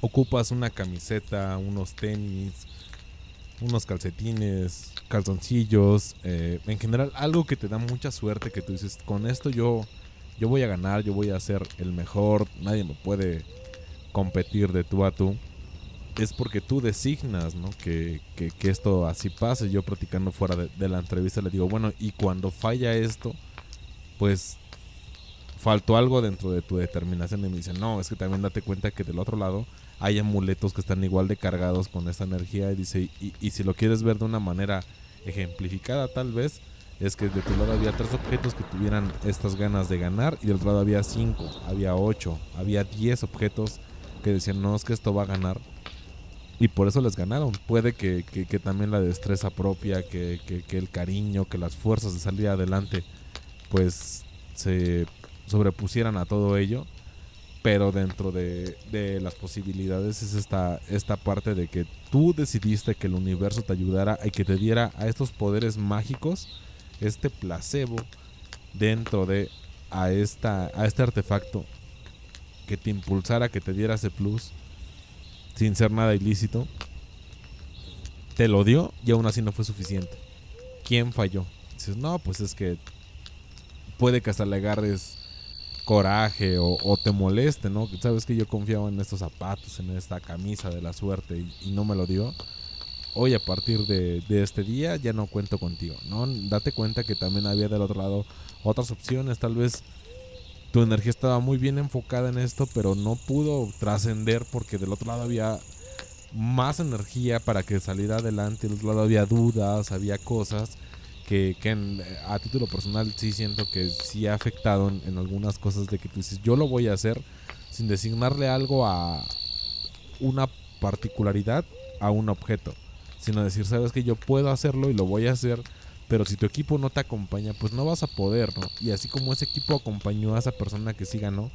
ocupas una camiseta, unos tenis, unos calcetines, calzoncillos, eh, en general algo que te da mucha suerte, que tú dices, con esto yo, yo voy a ganar, yo voy a ser el mejor, nadie me puede competir de tú a tú. Es porque tú designas, ¿no? Que, que- esto así pase. Yo platicando fuera de, la entrevista le digo, bueno, y cuando falla esto, pues faltó algo dentro de tu determinación. Y me dice, no, es que también date cuenta que del otro lado hay amuletos que están igual de cargados con esa energía. Y dice, y si lo quieres ver de una manera ejemplificada, tal vez, es que de tu lado había tres objetos que tuvieran estas ganas de ganar. Y del otro lado había cinco, había ocho, había diez objetos que decían, no, es que esto va a ganar. Y por eso les ganaron. Puede que, que- que también la destreza propia, que, que- el cariño, que las fuerzas de salir adelante, pues se sobrepusieran a todo ello. Pero dentro de, de las posibilidades es esta, esta parte de que tú decidiste que el universo te ayudara y que te diera a estos poderes mágicos, este placebo dentro de a, esta, a este artefacto que te impulsara, que te diera ese plus sin ser nada ilícito, te lo dio y aún así no fue suficiente. ¿Quién falló? Dices, no, pues es que puede que hasta le agarres coraje o, te moleste, ¿no? Sabes que yo confiaba en estos zapatos, en esta camisa de la suerte y, y no me lo dio. Hoy a partir de, de este día ya no cuento contigo, ¿no? Date cuenta que también había del otro lado otras opciones, tal vez tu energía estaba muy bien enfocada en esto, pero no pudo trascender porque del otro lado había más energía para que saliera adelante, del otro lado había dudas, había cosas que, en- a título personal sí siento que sí ha afectado en, en algunas cosas de que tú dices, yo lo voy a hacer sin designarle algo a una particularidad a un objeto, sino decir, sabes que yo puedo hacerlo y lo voy a hacer, pero si tu equipo no te acompaña, pues no vas a poder, ¿no? Y así como ese equipo acompañó a esa persona que sí ganó,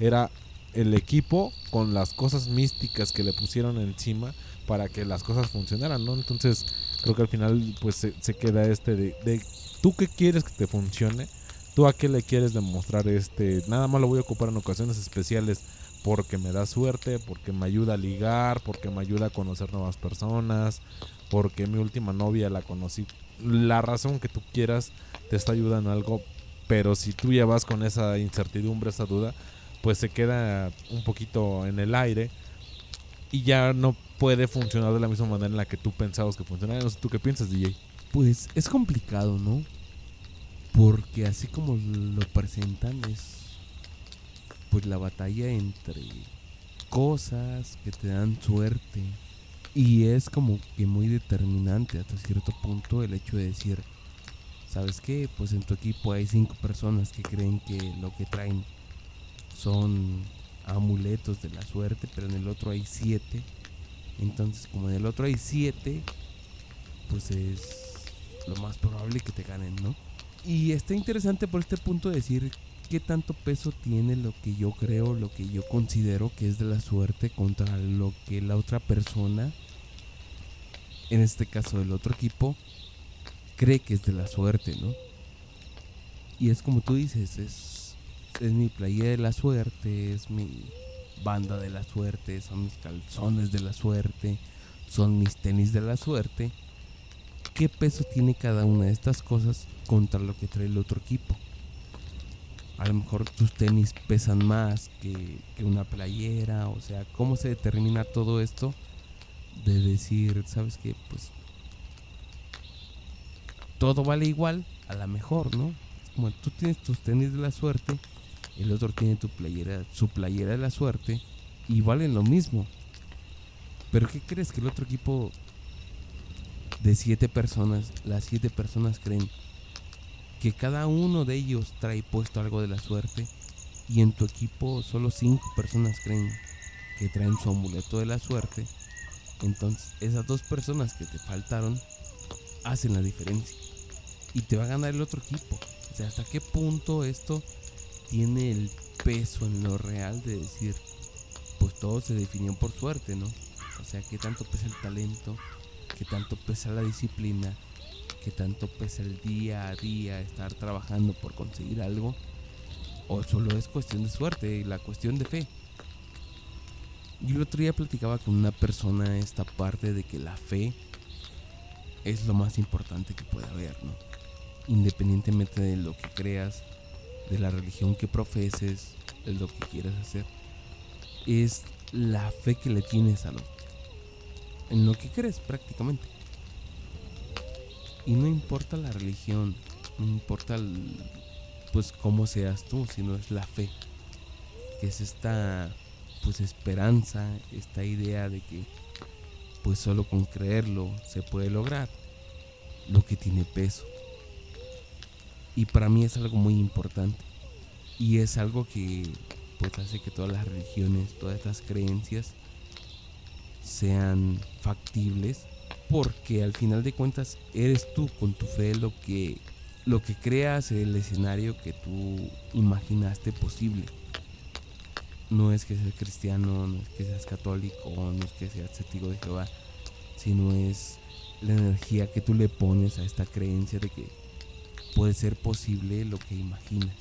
era el equipo con las cosas místicas que le pusieron encima para que las cosas funcionaran, ¿no? Entonces, creo que al final, pues se, queda este de, de, ¿tú qué quieres que te funcione? ¿Tú a qué le quieres demostrar este? Nada más lo voy a ocupar en ocasiones especiales porque me da suerte, porque me ayuda a ligar, porque me ayuda a conocer nuevas personas, porque mi última novia la conocí. La razón que tú quieras te está ayudando en algo, pero si tú ya vas con esa incertidumbre, esa duda, pues se queda un poquito en el aire y ya no puede funcionar de la misma manera en la que tú pensabas que funcionara. No sé, ¿tú qué piensas, DJ? Pues es complicado, ¿no? Porque así como lo presentan es pues la batalla entre cosas que te dan suerte y es como que muy determinante hasta cierto punto el hecho de decir, ¿sabes qué? Pues en tu equipo hay cinco personas que creen que lo que traen son amuletos de la suerte, pero en el otro hay siete. Entonces, como en el otro hay siete, pues es lo más probable que te ganen, ¿no? Y está interesante por este punto decir qué tanto peso tiene lo que yo creo, lo que yo considero que es de la suerte contra lo que la otra persona, en este caso el otro equipo, cree que es de la suerte, ¿no? Y es como tú dices, es, es mi playera de la suerte, es mi banda de la suerte, son mis calzones de la suerte, son mis tenis de la suerte. ¿qué peso tiene cada una de estas cosas contra lo que trae el otro equipo? A lo mejor tus tenis pesan más que, que una playera, o sea, ¿cómo se determina todo esto? De decir, ¿sabes qué? Pues todo vale igual, a lo mejor, ¿no? Como tú tienes tus tenis de la suerte, el otro tiene tu playera, su playera de la suerte, y valen lo mismo. Pero ¿qué crees que el otro equipo de siete personas, las siete personas creen que cada uno de ellos trae puesto algo de la suerte y en tu equipo solo cinco personas creen que traen su amuleto de la suerte, entonces esas dos personas que te faltaron hacen la diferencia y te va a ganar el otro equipo. O sea, hasta qué punto esto tiene el peso en lo real de decir, pues todo se definió por suerte, ¿no? O sea, qué tanto pesa el talento, qué tanto pesa la disciplina, qué tanto pesa el día a día estar trabajando por conseguir algo, o solo es cuestión de suerte y la cuestión de fe. Yo el otro día platicaba con una persona esta parte de que la fe es lo más importante que puede haber, ¿no? Independientemente de lo que creas, de la religión que profeses, de lo que quieras hacer, es la fe que le tienes a lo, en lo que crees prácticamente. Y no importa la religión, no importa pues cómo seas tú, sino es la fe, que es esta pues esperanza, esta idea de que pues solo con creerlo se puede lograr lo que tiene peso. Y para mí es algo muy importante. Y es algo que pues hace que todas las religiones, todas estas creencias sean factibles porque al final de cuentas eres tú con tu fe lo que lo que creas el escenario que tú imaginaste posible. No es que seas cristiano, no es que seas católico, no es que seas testigo de Jehová, sino es la energía que tú le pones a esta creencia de que puede ser posible lo que imaginas.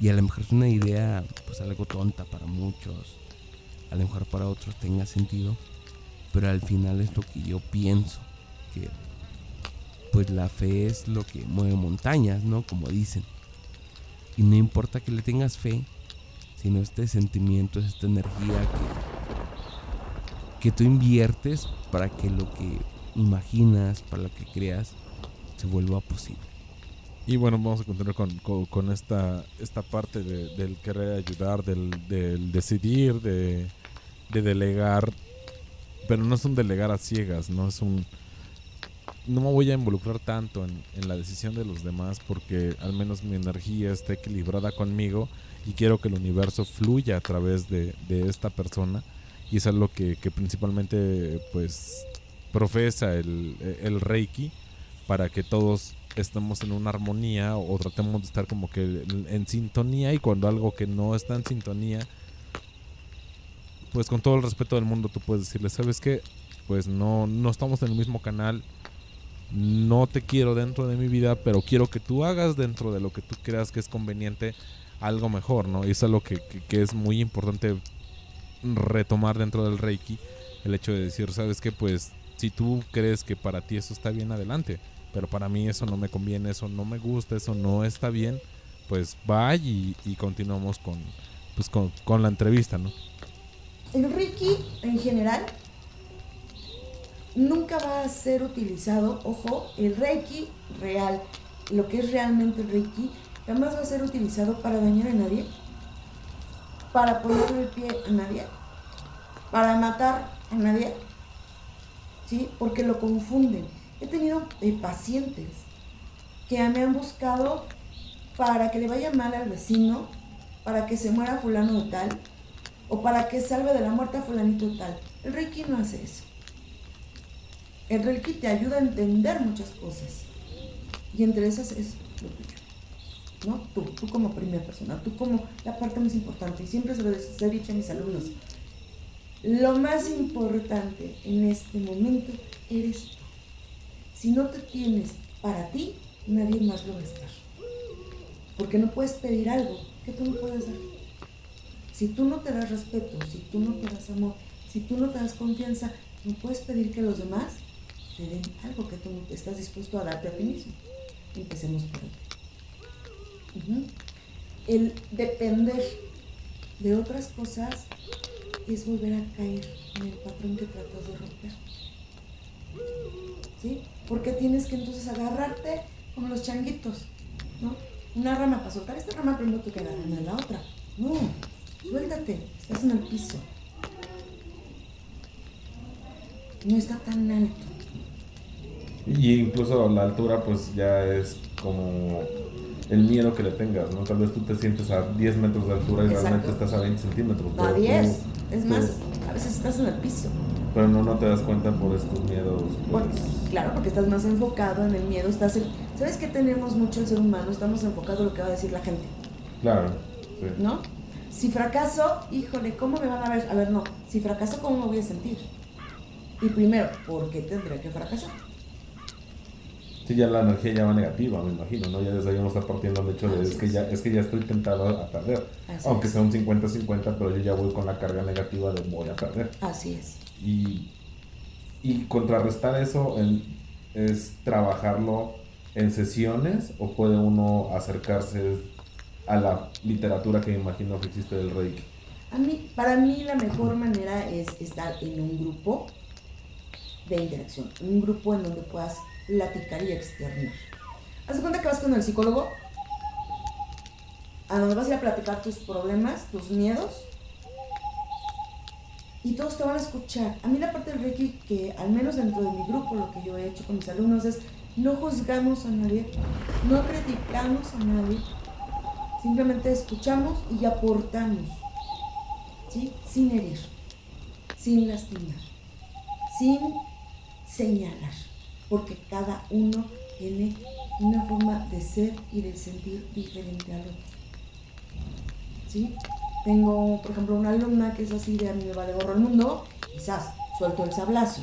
Y a lo mejor es una idea pues algo tonta para muchos, a lo mejor para otros tenga sentido, pero al final es lo que yo pienso, que pues la fe es lo que mueve montañas, ¿no? Como dicen. Y no importa que le tengas fe, sino este sentimiento, es esta energía que, que tú inviertes para que lo que imaginas, para lo que creas, se vuelva posible. Y bueno, vamos a continuar con, con, esta, esta parte del querer ayudar, del, decidir, de, de, delegar. Pero no es un delegar a ciegas, no es un... No me voy a involucrar tanto en, en la decisión de los demás porque al menos mi energía está equilibrada conmigo y quiero que el universo fluya a través de, de esta persona. Y es algo que, que principalmente pues profesa el, el Reiki para que todos estemos en una armonía o tratemos de estar como que en, sintonía y cuando algo que no está en sintonía, pues con todo el respeto del mundo tú puedes decirle, ¿sabes qué? Pues no, no estamos en el mismo canal, no te quiero dentro de mi vida, pero quiero que tú hagas dentro de lo que tú creas que es conveniente algo mejor, ¿no? Y eso es algo que, que es muy importante retomar dentro del Reiki, el hecho de decir, ¿sabes qué? Pues si tú crees que para ti eso está bien, adelante pero para mí eso no me conviene, eso no me gusta, eso no está bien, pues va y, continuamos con, pues con, la entrevista, ¿no? El Reiki en general nunca va a ser utilizado, ojo, el Reiki real, lo que es realmente el Reiki, jamás va a ser utilizado para dañar a nadie, para ponerle el pie a nadie, para matar a nadie, ¿sí? Porque lo confunden He tenido eh, pacientes que me han buscado para que le vaya mal al vecino, para que se muera fulano de tal, o para que salve de la muerte a fulanito tal. El Reiki no hace eso. El Reiki te ayuda a entender muchas cosas. Y entre esas es lo tuyo. ¿No? Tú, tú como primera persona, tú como la parte más importante. Y siempre se lo he dicho a mis alumnos. Lo más importante en este momento eres tú. Si no te tienes para ti, nadie más lo va a estar. Porque no puedes pedir algo que tú no puedes dar. Si tú no te das respeto, si tú no te das amor, si tú no te das confianza, no puedes pedir que los demás te den algo que tú no estás dispuesto a darte a ti mismo. Empecemos por ahí. El depender de otras cosas es volver a caer en el patrón que tratas de romper. ¿Sí? Porque tienes que entonces agarrarte como los changuitos, ¿no? Una rama para soltar esta rama primero tú que agarrarme la otra. No, suéltate, estás en el piso. No está tan alto. Y incluso la altura pues ya es como el miedo que le tengas, ¿no? Tal vez tú te sientes a 10 metros de altura y Exacto. realmente estás a 20 centímetros. No, a pero tú- 10. Es tú- más, a veces estás en el piso. Pero no, no te das cuenta por estos miedos. pues, Porque, claro, porque estás más enfocado en el miedo. Estás en- ¿Sabes qué tenemos mucho el ser humano? Estamos enfocados en lo que va a decir la gente, Claro, sí. ¿no? Si fracaso, híjole, ¿cómo me van a ver? A ver, no. Si fracaso, ¿cómo me voy a sentir? Y primero, ¿por qué tendría que fracasar? Sí, ya la energía ya va negativa, me imagino, ¿no? Ya desde ahí uno está partiendo el hecho de es que ya, es que ya estoy tentado a perder. Así Aunque es. sea un 50-50, pero yo ya voy con la carga negativa de voy a perder. Así es. Y, y contrarrestar eso en- es trabajarlo en sesiones o puede uno acercarse a la literatura que me imagino que existe del Reiki. A mí, para mí la mejor manera es estar en un grupo de interacción, un grupo en donde puedas platicar y externar. Haz cuenta que vas con el psicólogo, a donde vas a ir a platicar tus problemas, tus miedos, y todos te van a escuchar. A mí la parte del Reiki que, al menos dentro de mi grupo, lo que yo he hecho con mis alumnos es, no juzgamos a nadie, no criticamos a nadie, simplemente escuchamos y aportamos. ¿sí? Sin herir, sin lastimar, sin señalar, porque cada uno tiene una forma de ser y de sentir diferente al otro. ¿Sí? Tengo, por ejemplo, una alumna que es así de a mí me vale gorro el mundo, quizás suelto el sablazo,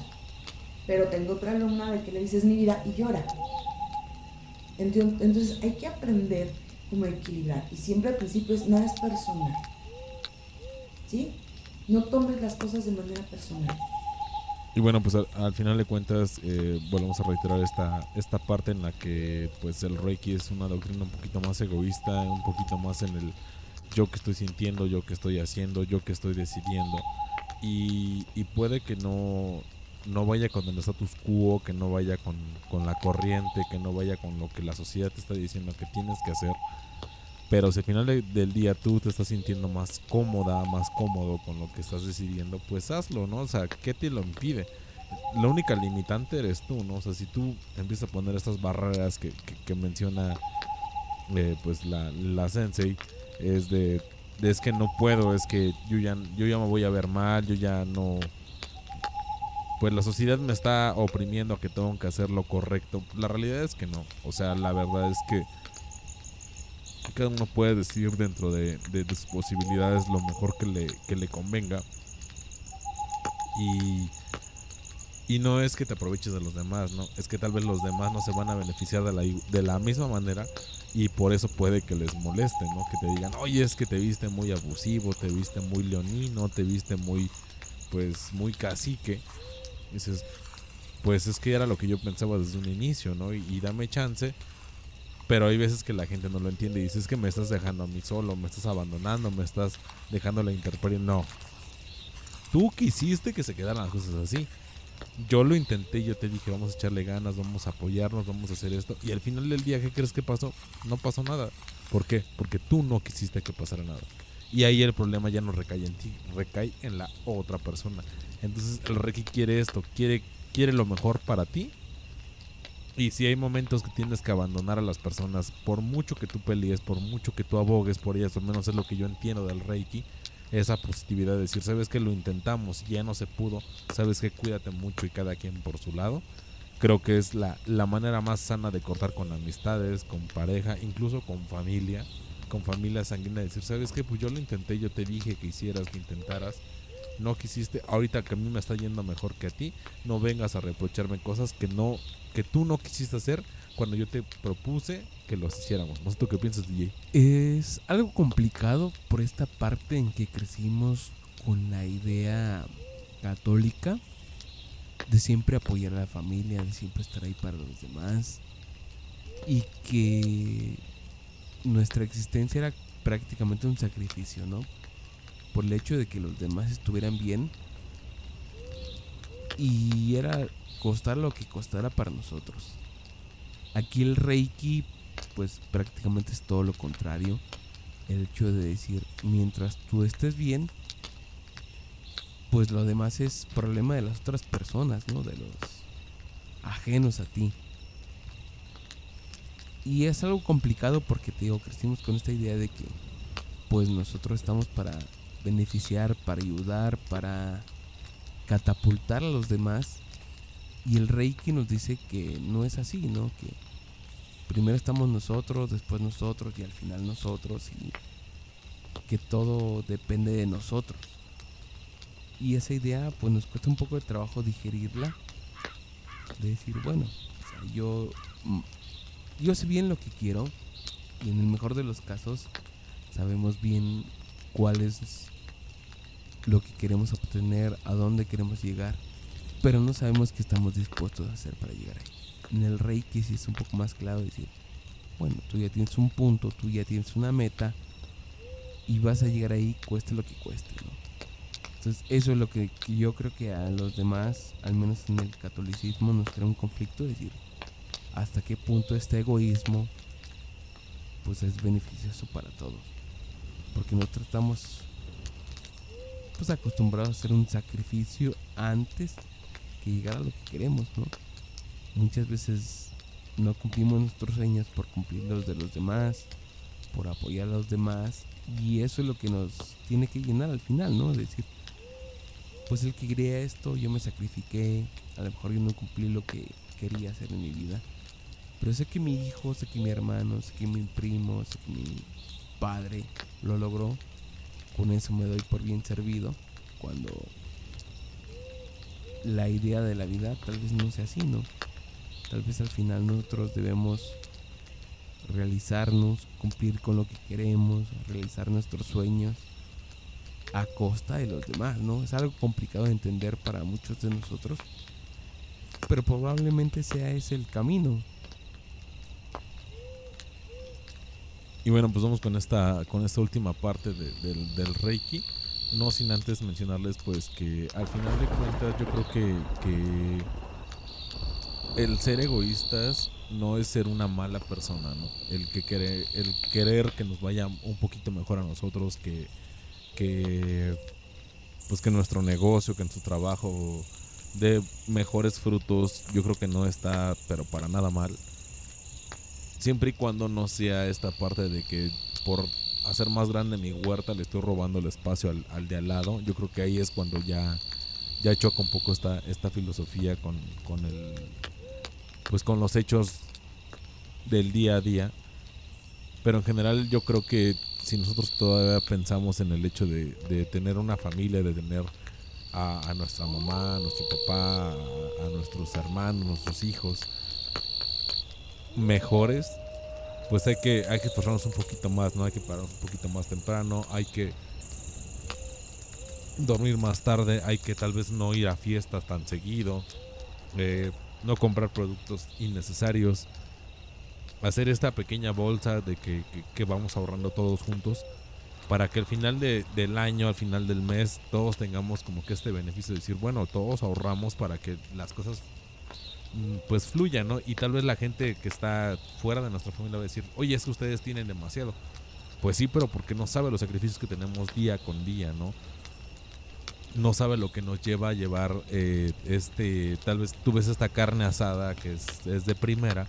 pero tengo otra alumna de que le dices mi vida y llora. Entonces hay que aprender cómo equilibrar y siempre al principio es nada es personal. ¿sí? No tomes las cosas de manera personal. Y bueno, pues al, al final de cuentas, eh, volvemos a reiterar esta, esta parte en la que pues el Reiki es una doctrina un poquito más egoísta, un poquito más en el yo que estoy sintiendo, yo que estoy haciendo, yo que estoy decidiendo. Y puede que no, no vaya con el status quo, que no vaya con, con la corriente, que no vaya con lo que la sociedad te está diciendo que tienes que hacer. Pero si al final de- del día tú te estás sintiendo más cómoda, más cómodo con lo que estás decidiendo, pues hazlo, ¿no? O sea, ¿qué te lo impide? La única limitante eres tú, ¿no? O sea, si tú empiezas a poner estas barreras que, que- que menciona eh, pues la, la sensei, es de, de es que no puedo, es que yo ya, yo ya me voy a ver mal, yo ya no... Pues la sociedad me está oprimiendo a que tengo que hacer lo correcto. La realidad es que no. O sea, la verdad es que cada uno puede decidir dentro de, de- sus posibilidades lo mejor que le, que le convenga. Y, y no es que te aproveches de los demás, ¿no? Es que tal vez los demás no se van a beneficiar de la, de la misma manera y por eso puede que les moleste, ¿no? Que te digan, oye, es que te viste muy abusivo, te viste muy leonino, te viste muy, pues, muy cacique. Dices, pues es que era lo que yo pensaba desde un inicio, ¿no? Y, dame chance. Pero hay veces que la gente no lo entiende y es que me estás dejando a mí solo, me estás abandonando, me estás dejando la intemperie. No. Tú quisiste que se quedaran las cosas así. Yo lo intenté, yo te dije, vamos a echarle ganas, vamos a apoyarnos, vamos a hacer esto. Y al final del día, ¿qué crees que pasó? No pasó nada. ¿Por qué? Porque tú no quisiste que pasara nada. Y ahí el problema ya no recae en ti, recae en la otra persona. Entonces el Reiki quiere esto, quiere, quiere lo mejor para ti. Y si hay momentos que tienes que abandonar a las personas, por mucho que tú pelees, por mucho que tú abogues por ellas, al menos es lo que yo entiendo del Reiki, esa positividad de decir, sabes que lo intentamos, ya no se pudo, sabes que cuídate mucho y cada quien por su lado. Creo que es la, la manera más sana de cortar con amistades, con pareja, incluso con familia, con familia sanguínea, decir, sabes que pues yo lo intenté, yo te dije que hicieras, que intentaras, no quisiste, ahorita que a mí me está yendo mejor que a ti, no vengas a reprocharme cosas que no, que tú no quisiste hacer cuando yo te propuse que los hiciéramos. No sé tú qué piensas, DJ. Es algo complicado por esta parte en que crecimos con la idea católica de siempre apoyar a la familia, de siempre estar ahí para los demás y que nuestra existencia era prácticamente un sacrificio, ¿no? Por el hecho de que los demás estuvieran bien y era costar lo que costara para nosotros. Aquí el Reiki pues prácticamente es todo lo contrario. El hecho de decir, mientras tú estés bien, pues lo demás es problema de las otras personas, ¿no? De los ajenos a ti. Y es algo complicado porque te digo, crecimos con esta idea de que pues nosotros estamos para beneficiar, para ayudar, para catapultar a los demás. Y el Reiki nos dice que no es así, ¿no? Que primero estamos nosotros, después nosotros y al final nosotros y que todo depende de nosotros. Y esa idea pues nos cuesta un poco de trabajo digerirla. De decir, bueno, yo, mm, yo sé bien lo que quiero y en el mejor de los casos sabemos bien cuál es lo que queremos obtener, a dónde queremos llegar, pero no sabemos qué estamos dispuestos a hacer para llegar ahí. En el Reiki sí es un poco más claro decir, bueno, tú ya tienes un punto, tú ya tienes una meta y vas a llegar ahí cueste lo que cueste, ¿no? Entonces eso es lo que, yo creo que a los demás, al menos en el catolicismo, nos crea un conflicto, decir, hasta qué punto este egoísmo pues es beneficioso para todos. Porque nosotros estamos pues acostumbrados a hacer un sacrificio antes que llegar a lo que queremos, ¿no? Muchas veces no cumplimos nuestros sueños por cumplir los de los demás, por apoyar a los demás, y eso es lo que nos tiene que llenar al final, ¿no? Es decir, pues el que quería esto, yo me sacrifiqué, a lo mejor yo no cumplí lo que quería hacer en mi vida. Pero sé que mi hijo, sé que mi hermano, sé que mi primo, sé que mi padre lo logró. Con eso me doy por bien servido. Cuando la idea de la vida tal vez no sea así, ¿no? Tal vez al final nosotros debemos realizarnos, cumplir con lo que queremos, realizar nuestros sueños a costa de los demás, ¿no? Es algo complicado de entender para muchos de nosotros, pero probablemente sea ese el camino. Y bueno, pues vamos con esta, con esta última parte del, Reiki. No sin antes mencionarles pues que al final de cuentas yo creo que, el ser egoístas no es ser una mala persona, ¿no? El que quiere, el querer que nos vaya un poquito mejor a nosotros, que pues que nuestro negocio, que nuestro trabajo dé mejores frutos, yo creo que no está pero para nada mal. Siempre y cuando no sea esta parte de que por hacer más grande mi huerta le estoy robando el espacio al, de al lado, yo creo que ahí es cuando ya ya choca un poco esta esta filosofía con, con el pues con los hechos del día a día. Pero en general yo creo que si nosotros todavía pensamos en el hecho de, tener una familia, de tener a, nuestra mamá, a nuestro papá, a, nuestros hermanos, nuestros hijos mejores, pues hay que, hay que esforzarnos un poquito más, ¿no? Hay que parar un poquito más temprano, hay que dormir más tarde, hay que tal vez no ir a fiestas tan seguido, eh, no comprar productos innecesarios hacer esta pequeña bolsa de que, vamos ahorrando todos juntos para que al final del año, al final del mes, todos tengamos como que este beneficio de decir, bueno, todos ahorramos para que las cosas pues fluyan, ¿no? Y tal vez la gente que está fuera de nuestra familia va a decir, oye, es que ustedes tienen demasiado. Pues sí, pero porque no sabe los sacrificios que tenemos día con día, ¿no? No sabe lo que nos lleva a llevar eh, este, tal vez tú ves esta carne asada que es, de primera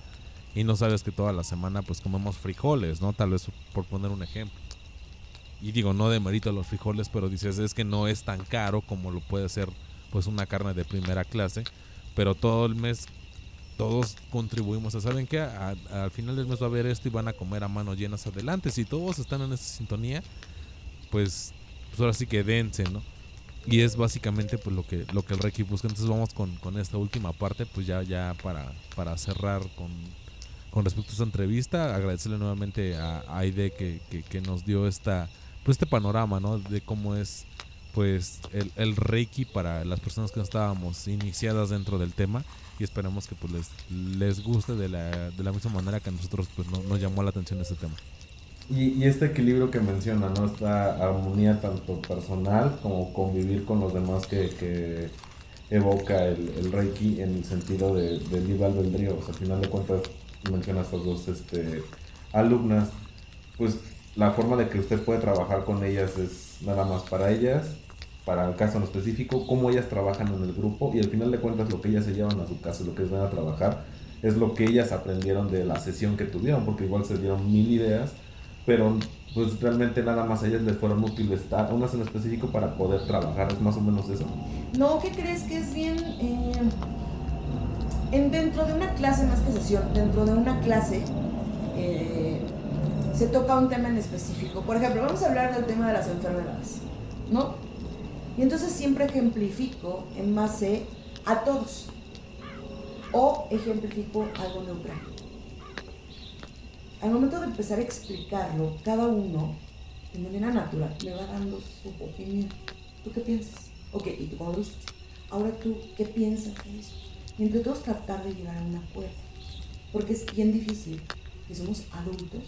y no sabes que toda la semana pues comemos frijoles, ¿no? Tal vez por poner un ejemplo. Y digo, no de mérito los frijoles, pero dices, es que no es tan caro como lo puede ser pues una carne de primera clase, pero todo el mes todos contribuimos a, ¿saben qué? al final del mes va a haber esto y van a comer a manos llenas adelante. Si todos están en esa sintonía, pues, pues ahora sí que dense, ¿no? Y es básicamente pues lo que lo que el Reiki busca. Entonces vamos con, con esta última parte, pues ya, ya para, para cerrar con, con respecto a esta entrevista. Agradecerle nuevamente a Aide que, que, nos dio esta, pues este panorama, ¿no? De cómo es pues el, el Reiki para las personas que estábamos iniciadas dentro del tema y esperamos que pues les, les guste de la, de la misma manera que a nosotros pues no- nos llamó la atención este tema. Y, este equilibrio que menciona, ¿no? Esta armonía tanto personal como convivir con los demás que, que evoca el, el Reiki en el sentido de, de libre albedrío. O al final de cuentas, menciona estas dos este, alumnas, pues la forma de que usted puede trabajar con ellas es nada más para ellas, para el caso en específico, cómo ellas trabajan en el grupo y al final de cuentas lo que ellas se llevan a su casa, lo que ellas van a trabajar, es lo que ellas aprendieron de la sesión que tuvieron, porque igual se dieron mil ideas, pero pues realmente nada más a ellas les fueron útiles, unas en específico para poder trabajar, es más o menos eso. No, ¿qué crees que es bien? eh, en dentro de una clase, más que sesión, dentro de una clase eh, se toca un tema en específico. Por ejemplo, vamos a hablar del tema de las enfermedades, ¿no? Y entonces siempre ejemplifico en base a todos. O ejemplifico algo neutral. Al momento de empezar a explicarlo, cada uno, de manera natural, le va dando su opinión. ¿Tú qué piensas? Ok, ¿y tú cómo viste? Ahora tú, ¿qué piensas de eso? Y entre todos tratar de llegar a un acuerdo. Porque es bien difícil, que somos adultos,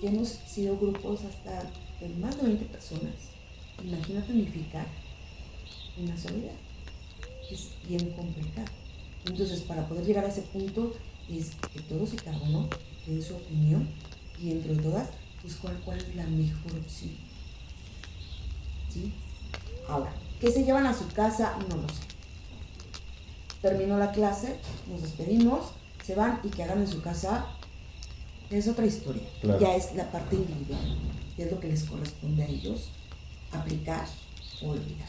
que hemos sido grupos hasta de más de 20 personas. Imagínate unificar una sola idea. Es bien complicado. Entonces, para poder llegar a ese punto, es que todos y cada uno den su opinión y dentro de todas, pues cuál, es la mejor opción. ¿Sí? Ahora, ¿qué se llevan a su casa? No lo sé. Terminó la clase, nos despedimos, se van y que hagan en su casa es otra historia. Claro. Ya es la parte individual, y es lo que les corresponde a ellos aplicar o olvidar.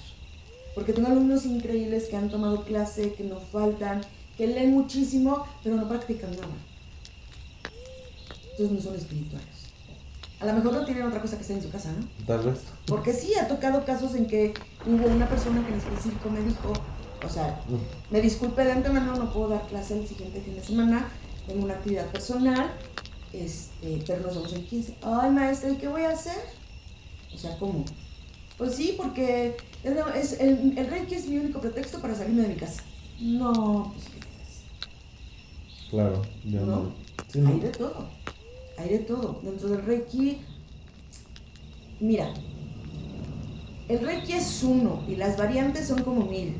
Porque tengo alumnos increíbles que han tomado clase, que no faltan, que leen muchísimo, pero no practican nada. Entonces no son espirituales. A lo mejor no tienen otra cosa que hacer en su casa, ¿no? Tal vez. Porque sí, ha tocado casos en que hubo una persona que en específico me dijo, o sea, me disculpe de antemano, no puedo dar clase el siguiente fin de semana, tengo una actividad personal, este, pero nos vemos el 15. Ay, maestra, ¿y qué voy a hacer? O sea, ¿cómo? Pues sí, porque es, es el, el Reiki es mi único pretexto para salirme de mi casa. No, pues ¿qué crees? Claro, ya ¿No? no. Sí, ¿no? Hay de todo. Hay de todo. Dentro del Reiki, mira, el Reiki es uno y las variantes son como mil.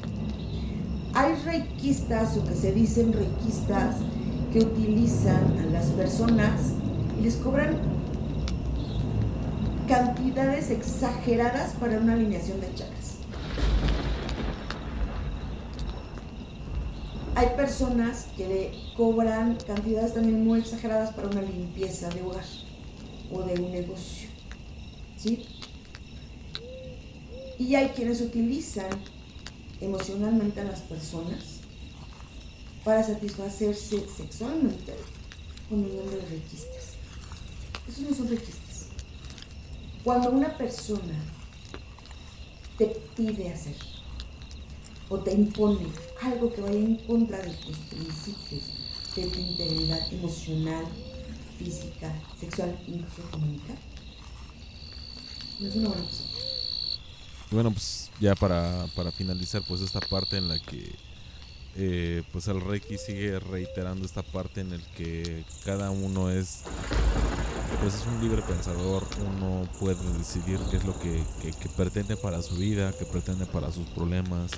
Hay reikistas o que se dicen reikistas que utilizan a las personas y les cobran cantidades exageradas para una alineación de chakras. Hay personas que cobran cantidades también muy exageradas para una limpieza de hogar o de un negocio. ¿Sí? Y hay quienes utilizan emocionalmente a las personas para satisfacerse sexualmente con el nombre de requistas. Esos no son requistas. Cuando una persona te pide hacer o te impone algo que vaya en contra de tus principios, de tu integridad emocional, física, sexual, incluso económica, no es una buena persona. Bueno, pues ya para, para finalizar, pues esta parte en la que eh, pues el Reiki sigue reiterando esta parte en el que cada uno es pues es un libre pensador, uno puede decidir qué es lo que, que- que pretende para su vida, qué pretende para sus problemas,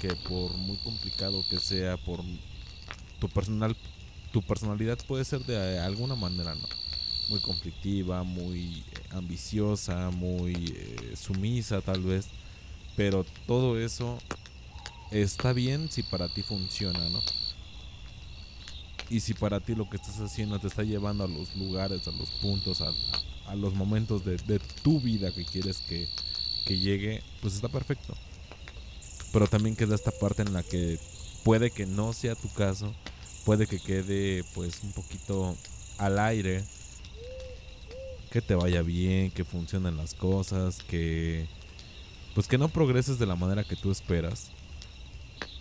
que por muy complicado que sea, por tu personal, tu personalidad puede ser de alguna manera, ¿no? Muy conflictiva, muy eh, ambiciosa, muy eh, sumisa tal vez, pero todo eso está bien si para ti funciona, ¿no? Y si para ti lo que estás haciendo te está llevando a los lugares, a los puntos, a, a los momentos de, de tu vida que quieres que, que llegue, pues está perfecto. Pero también queda esta parte en la que puede que no sea tu caso, puede que quede pues un poquito al aire, que te vaya bien, que funcionen las cosas, que pues que no progreses de la manera que tú esperas.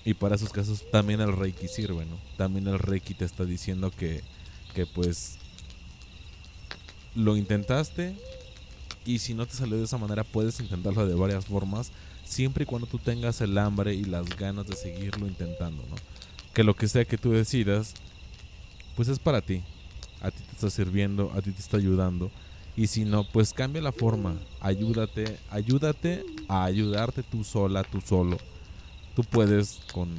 Y para esos casos también el Reiki sirve, ¿no? También el Reiki te está diciendo que, que pues lo intentaste, Y si no te salió de esa manera, puedes intentarlo de varias formas, siempre y cuando tú tengas el hambre y las ganas de seguirlo intentando, ¿no? Que lo que sea que tú decidas, pues es para ti. A ti te está sirviendo, a ti te está ayudando. Y si no, pues cambia la forma. Ayúdate, ayúdate a ayudarte tú sola, tú solo. Tú puedes con,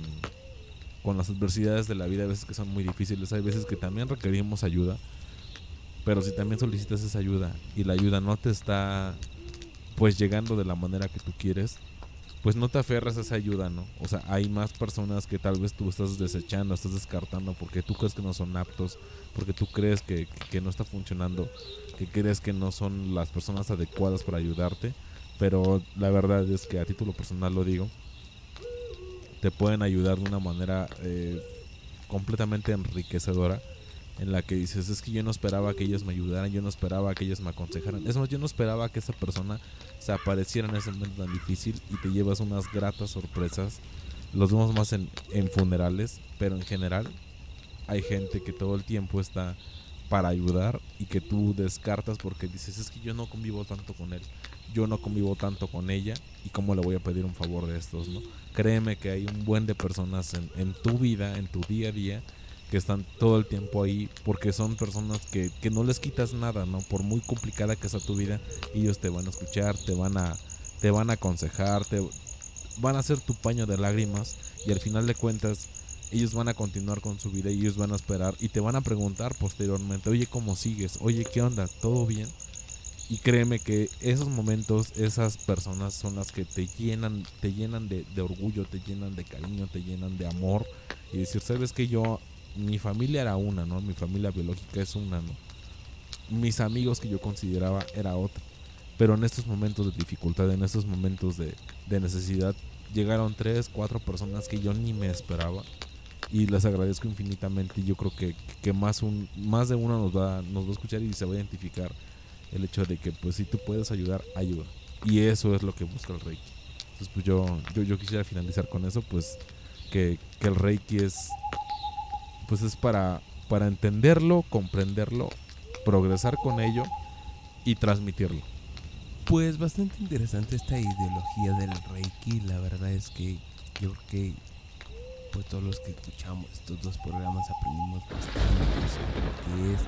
con las adversidades de la vida, a veces que son muy difíciles, hay veces que también requerimos ayuda. Pero si también solicitas esa ayuda y la ayuda no te está pues llegando de la manera que tú quieres, pues no te aferras a esa ayuda, ¿no? O sea, hay más personas que tal vez tú estás desechando, estás descartando porque tú crees que no son aptos, porque tú crees que, que no está funcionando, que crees que no son las personas adecuadas para ayudarte, pero la verdad es que a título personal lo digo, te pueden ayudar de una manera eh, completamente enriquecedora en la que dices, es que yo no esperaba que ellos me ayudaran, yo no esperaba que ellos me aconsejaran. Es más, yo no esperaba que esa persona se apareciera en ese momento tan difícil y te llevas unas gratas sorpresas. Los vemos más en, en funerales, pero en general hay gente que todo el tiempo está para ayudar y que tú descartas porque dices, es que yo no convivo tanto con él, yo no convivo tanto con ella y cómo le voy a pedir un favor de estos, ¿no? Créeme que hay un buen de personas en, tu vida, en tu día a día, que están todo el tiempo ahí porque son personas que, que, no les quitas nada, ¿no? Por muy complicada que sea tu vida, ellos te van a escuchar, te van a, te van a aconsejar, te van a hacer tu paño de lágrimas y al final de cuentas ellos van a continuar con su vida y ellos van a esperar y te van a preguntar posteriormente, oye, ¿cómo sigues? Oye, ¿qué onda? ¿Todo bien? Y créeme que esos momentos, esas personas son las que te llenan, te llenan de, de orgullo, te llenan de cariño, te llenan de amor. Y decir, sabes que yo mi familia era una, ¿no? Mi familia biológica es una, ¿no? Mis amigos que yo consideraba era otra. Pero en estos momentos de dificultad, en estos momentos de, de necesidad, llegaron tres, cuatro personas que yo ni me esperaba. Y les agradezco infinitamente. Y yo creo que, que más, un, más de uno nos va, nos va a escuchar y se va a identificar el hecho de que, pues, si tú puedes ayudar, ayuda. Y eso es lo que busca el Reiki. Entonces, pues yo, yo, yo quisiera finalizar con eso, pues, que, que el Reiki es pues es para, para entenderlo, comprenderlo, progresar con ello y transmitirlo. Pues bastante interesante esta ideología del Reiki. La verdad es que yo creo que pues todos los que escuchamos estos dos programas aprendimos bastante sobre lo que es,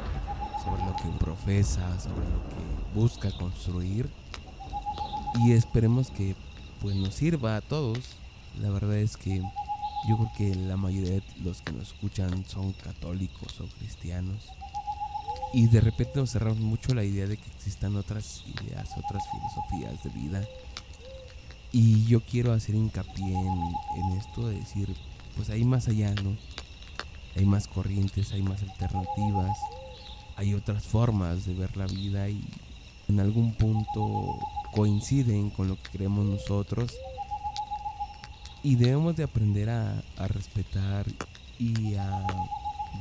sobre lo que profesa, sobre lo que busca construir. Y esperemos que pues nos sirva a todos. La verdad es que yo creo que la mayoría de los que nos escuchan son católicos o cristianos. Y de repente nos cerramos mucho la idea de que existan otras ideas, otras filosofías de vida. Y yo quiero hacer hincapié en, esto de decir, pues hay más allá, ¿no? Hay más corrientes, hay más alternativas, hay otras formas de ver la vida y en algún punto coinciden con lo que creemos nosotros y debemos de aprender a, respetar y a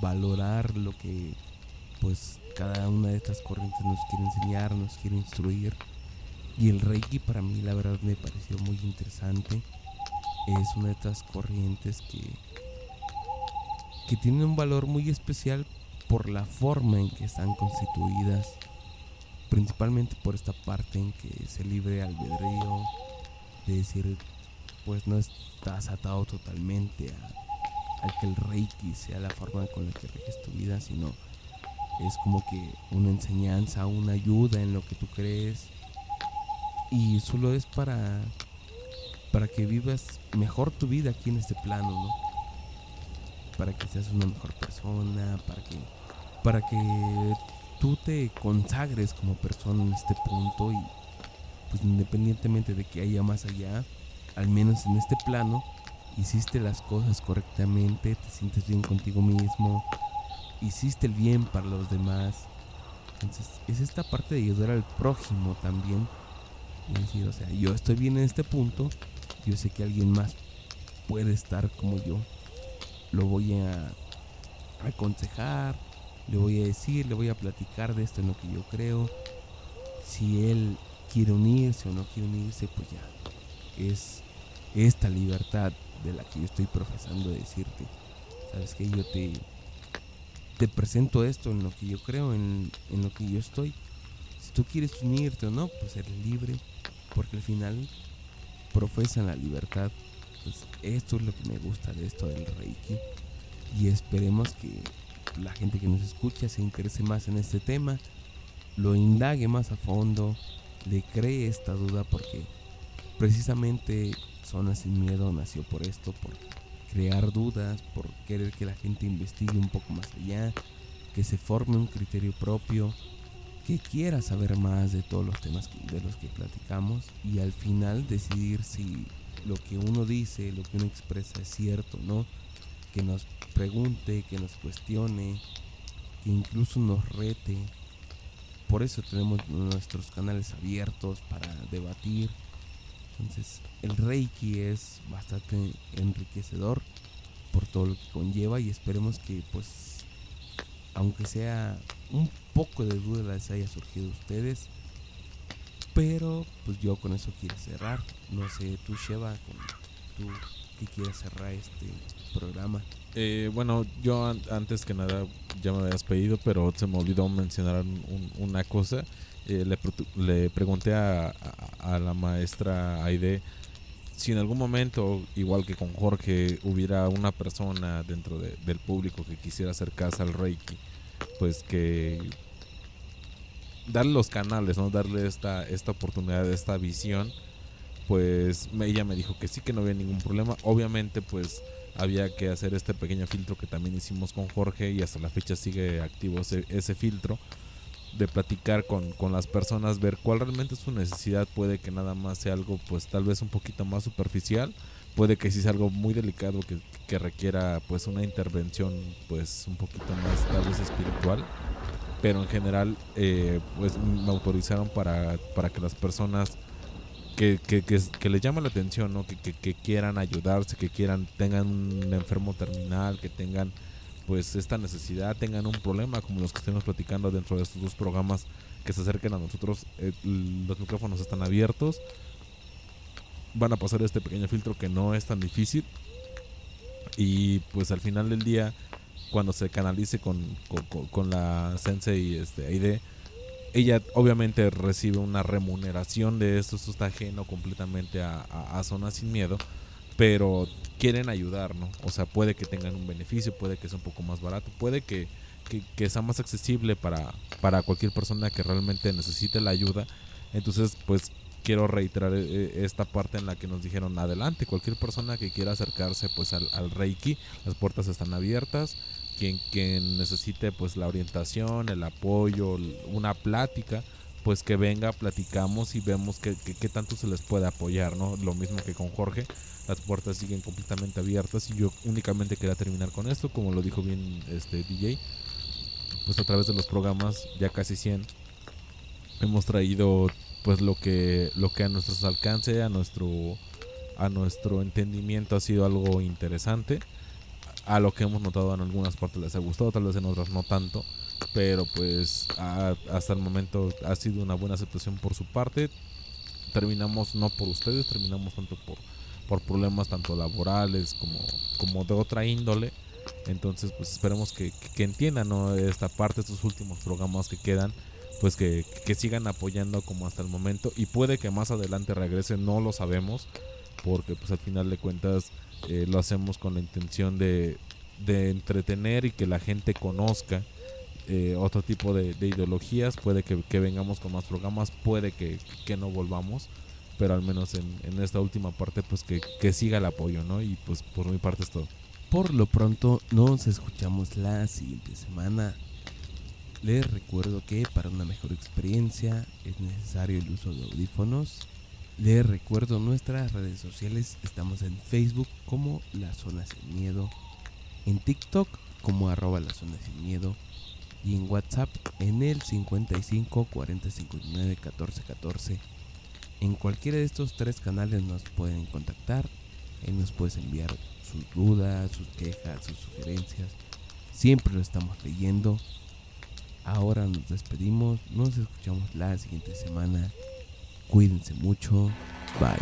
valorar lo que pues cada una de estas corrientes nos quiere enseñar, nos quiere instruir. Y el Reiki para mí la verdad me pareció muy interesante. Es una de estas corrientes que, que tienen un valor muy especial por la forma en que están constituidas. Principalmente por esta parte en que se libre albedrío, de decir pues no estás atado totalmente a, que el reiki sea la forma con la que reges tu vida, sino es como que una enseñanza, una ayuda en lo que tú crees y solo es para para que vivas mejor tu vida aquí en este plano, ¿no? Para que seas una mejor persona, para que para que tú te consagres como persona en este punto y pues independientemente de que haya más allá, al menos en este plano, hiciste las cosas correctamente, te sientes bien contigo mismo, hiciste el bien para los demás. Entonces, es esta parte de ayudar al prójimo también. Y decir, o sea, yo estoy bien en este punto, yo sé que alguien más puede estar como yo. Lo voy a aconsejar, le voy a decir, le voy a platicar de esto en lo que yo creo. Si él quiere unirse o no quiere unirse, pues ya es esta libertad de la que yo estoy profesando decirte. Sabes que yo te, te presento esto en lo que yo creo, en, en lo que yo estoy. si tú quieres unirte o no, pues eres libre, porque al final profesan la libertad. Pues esto es lo que me gusta de esto del Reiki. Y esperemos que la gente que nos escucha se interese más en este tema, lo indague más a fondo, le cree esta duda porque precisamente Zona Sin Miedo nació por esto, por crear dudas, por querer que la gente investigue un poco más allá, que se forme un criterio propio, que quiera saber más de todos los temas de los que platicamos y al final decidir si lo que uno dice, lo que uno expresa es cierto o no, que nos pregunte, que nos cuestione, que incluso nos rete. Por eso tenemos nuestros canales abiertos para debatir. Entonces, el Reiki es bastante enriquecedor por todo lo que conlleva y esperemos que pues aunque sea un poco de duda les haya surgido a ustedes. Pero pues yo con eso quiero cerrar. No sé, tú Sheva, con tú que quieres cerrar este programa. Eh, bueno, yo antes que nada ya me habías pedido, pero se me olvidó mencionar una cosa. Eh, le, le, pregunté a, a, la maestra Aide si en algún momento, igual que con Jorge, hubiera una persona dentro del público que quisiera acercarse al Reiki, pues que darle los canales, ¿no? Darle esta, esta oportunidad, esta visión, pues ella me dijo que sí, que no había ningún problema. Obviamente, pues había que hacer este pequeño filtro que también hicimos con Jorge y hasta la fecha sigue activo ese, ese filtro de platicar con, con, las personas, ver cuál realmente es su necesidad, puede que nada más sea algo pues tal vez un poquito más superficial, puede que sí sea algo muy delicado que, que requiera pues una intervención pues un poquito más tal vez espiritual, pero en general eh, pues me autorizaron para, para que las personas que, que, que, que les llama la atención, ¿no? que, quieran ayudarse, que quieran, tengan un enfermo terminal, que tengan pues esta necesidad, tengan un problema como los que estamos platicando dentro de estos dos programas que se acerquen a nosotros, eh, los micrófonos están abiertos, van a pasar este pequeño filtro que no es tan difícil y pues al final del día cuando se canalice con, con, con la Sensei este, Aide, ella obviamente recibe una remuneración de esto, esto está ajeno completamente a, a, Zona Sin Miedo, pero quieren ayudar, ¿no? O sea, puede que tengan un beneficio, puede que sea un poco más barato, puede que, que, sea más accesible para, para cualquier persona que realmente necesite la ayuda. Entonces, pues quiero reiterar eh, esta parte en la que nos dijeron adelante, cualquier persona que quiera acercarse pues al Reiki, las puertas están abiertas quien, quien necesite pues la orientación, el apoyo, una plática, pues que venga, platicamos y vemos qué que, tanto se les puede apoyar, ¿no? Lo mismo que con Jorge, las puertas siguen completamente abiertas y yo únicamente quería terminar con esto, como lo dijo bien este DJ, pues a través de los programas, ya casi 100, hemos traído pues lo que, lo que a nuestros alcance, a nuestro, a nuestro entendimiento ha sido algo interesante a lo que hemos notado en algunas partes les ha gustado, tal vez en otras no tanto, pero pues hasta el momento ha sido una buena aceptación por su parte. Terminamos no por ustedes, terminamos tanto por, por problemas tanto laborales como, como de otra índole. Entonces pues esperemos que, que, entiendan ¿no? esta parte, estos últimos programas que quedan, pues que, que sigan apoyando como hasta el momento y puede que más adelante regrese, no lo sabemos, porque pues al final de cuentas eh, lo hacemos con la intención de, entretener y que la gente conozca eh, otro tipo de, ideologías. Puede que, vengamos con más programas, puede que, no volvamos, pero al menos en, esta última parte, pues que, siga el apoyo, ¿no? Y pues por mi parte es todo. Por lo pronto, nos escuchamos la siguiente semana. Les recuerdo que para una mejor experiencia es necesario el uso de audífonos les recuerdo nuestras redes sociales. Estamos en Facebook como La Zona Sin Miedo. En TikTok como arroba La Zona Sin Miedo. Y en WhatsApp en el 55 40 59 14 14. En cualquiera de estos tres canales nos pueden contactar. y nos puedes enviar sus dudas, sus quejas, sus sugerencias. Siempre lo estamos leyendo. Ahora nos despedimos. Nos escuchamos la siguiente semana. Cuídense mucho. Bye.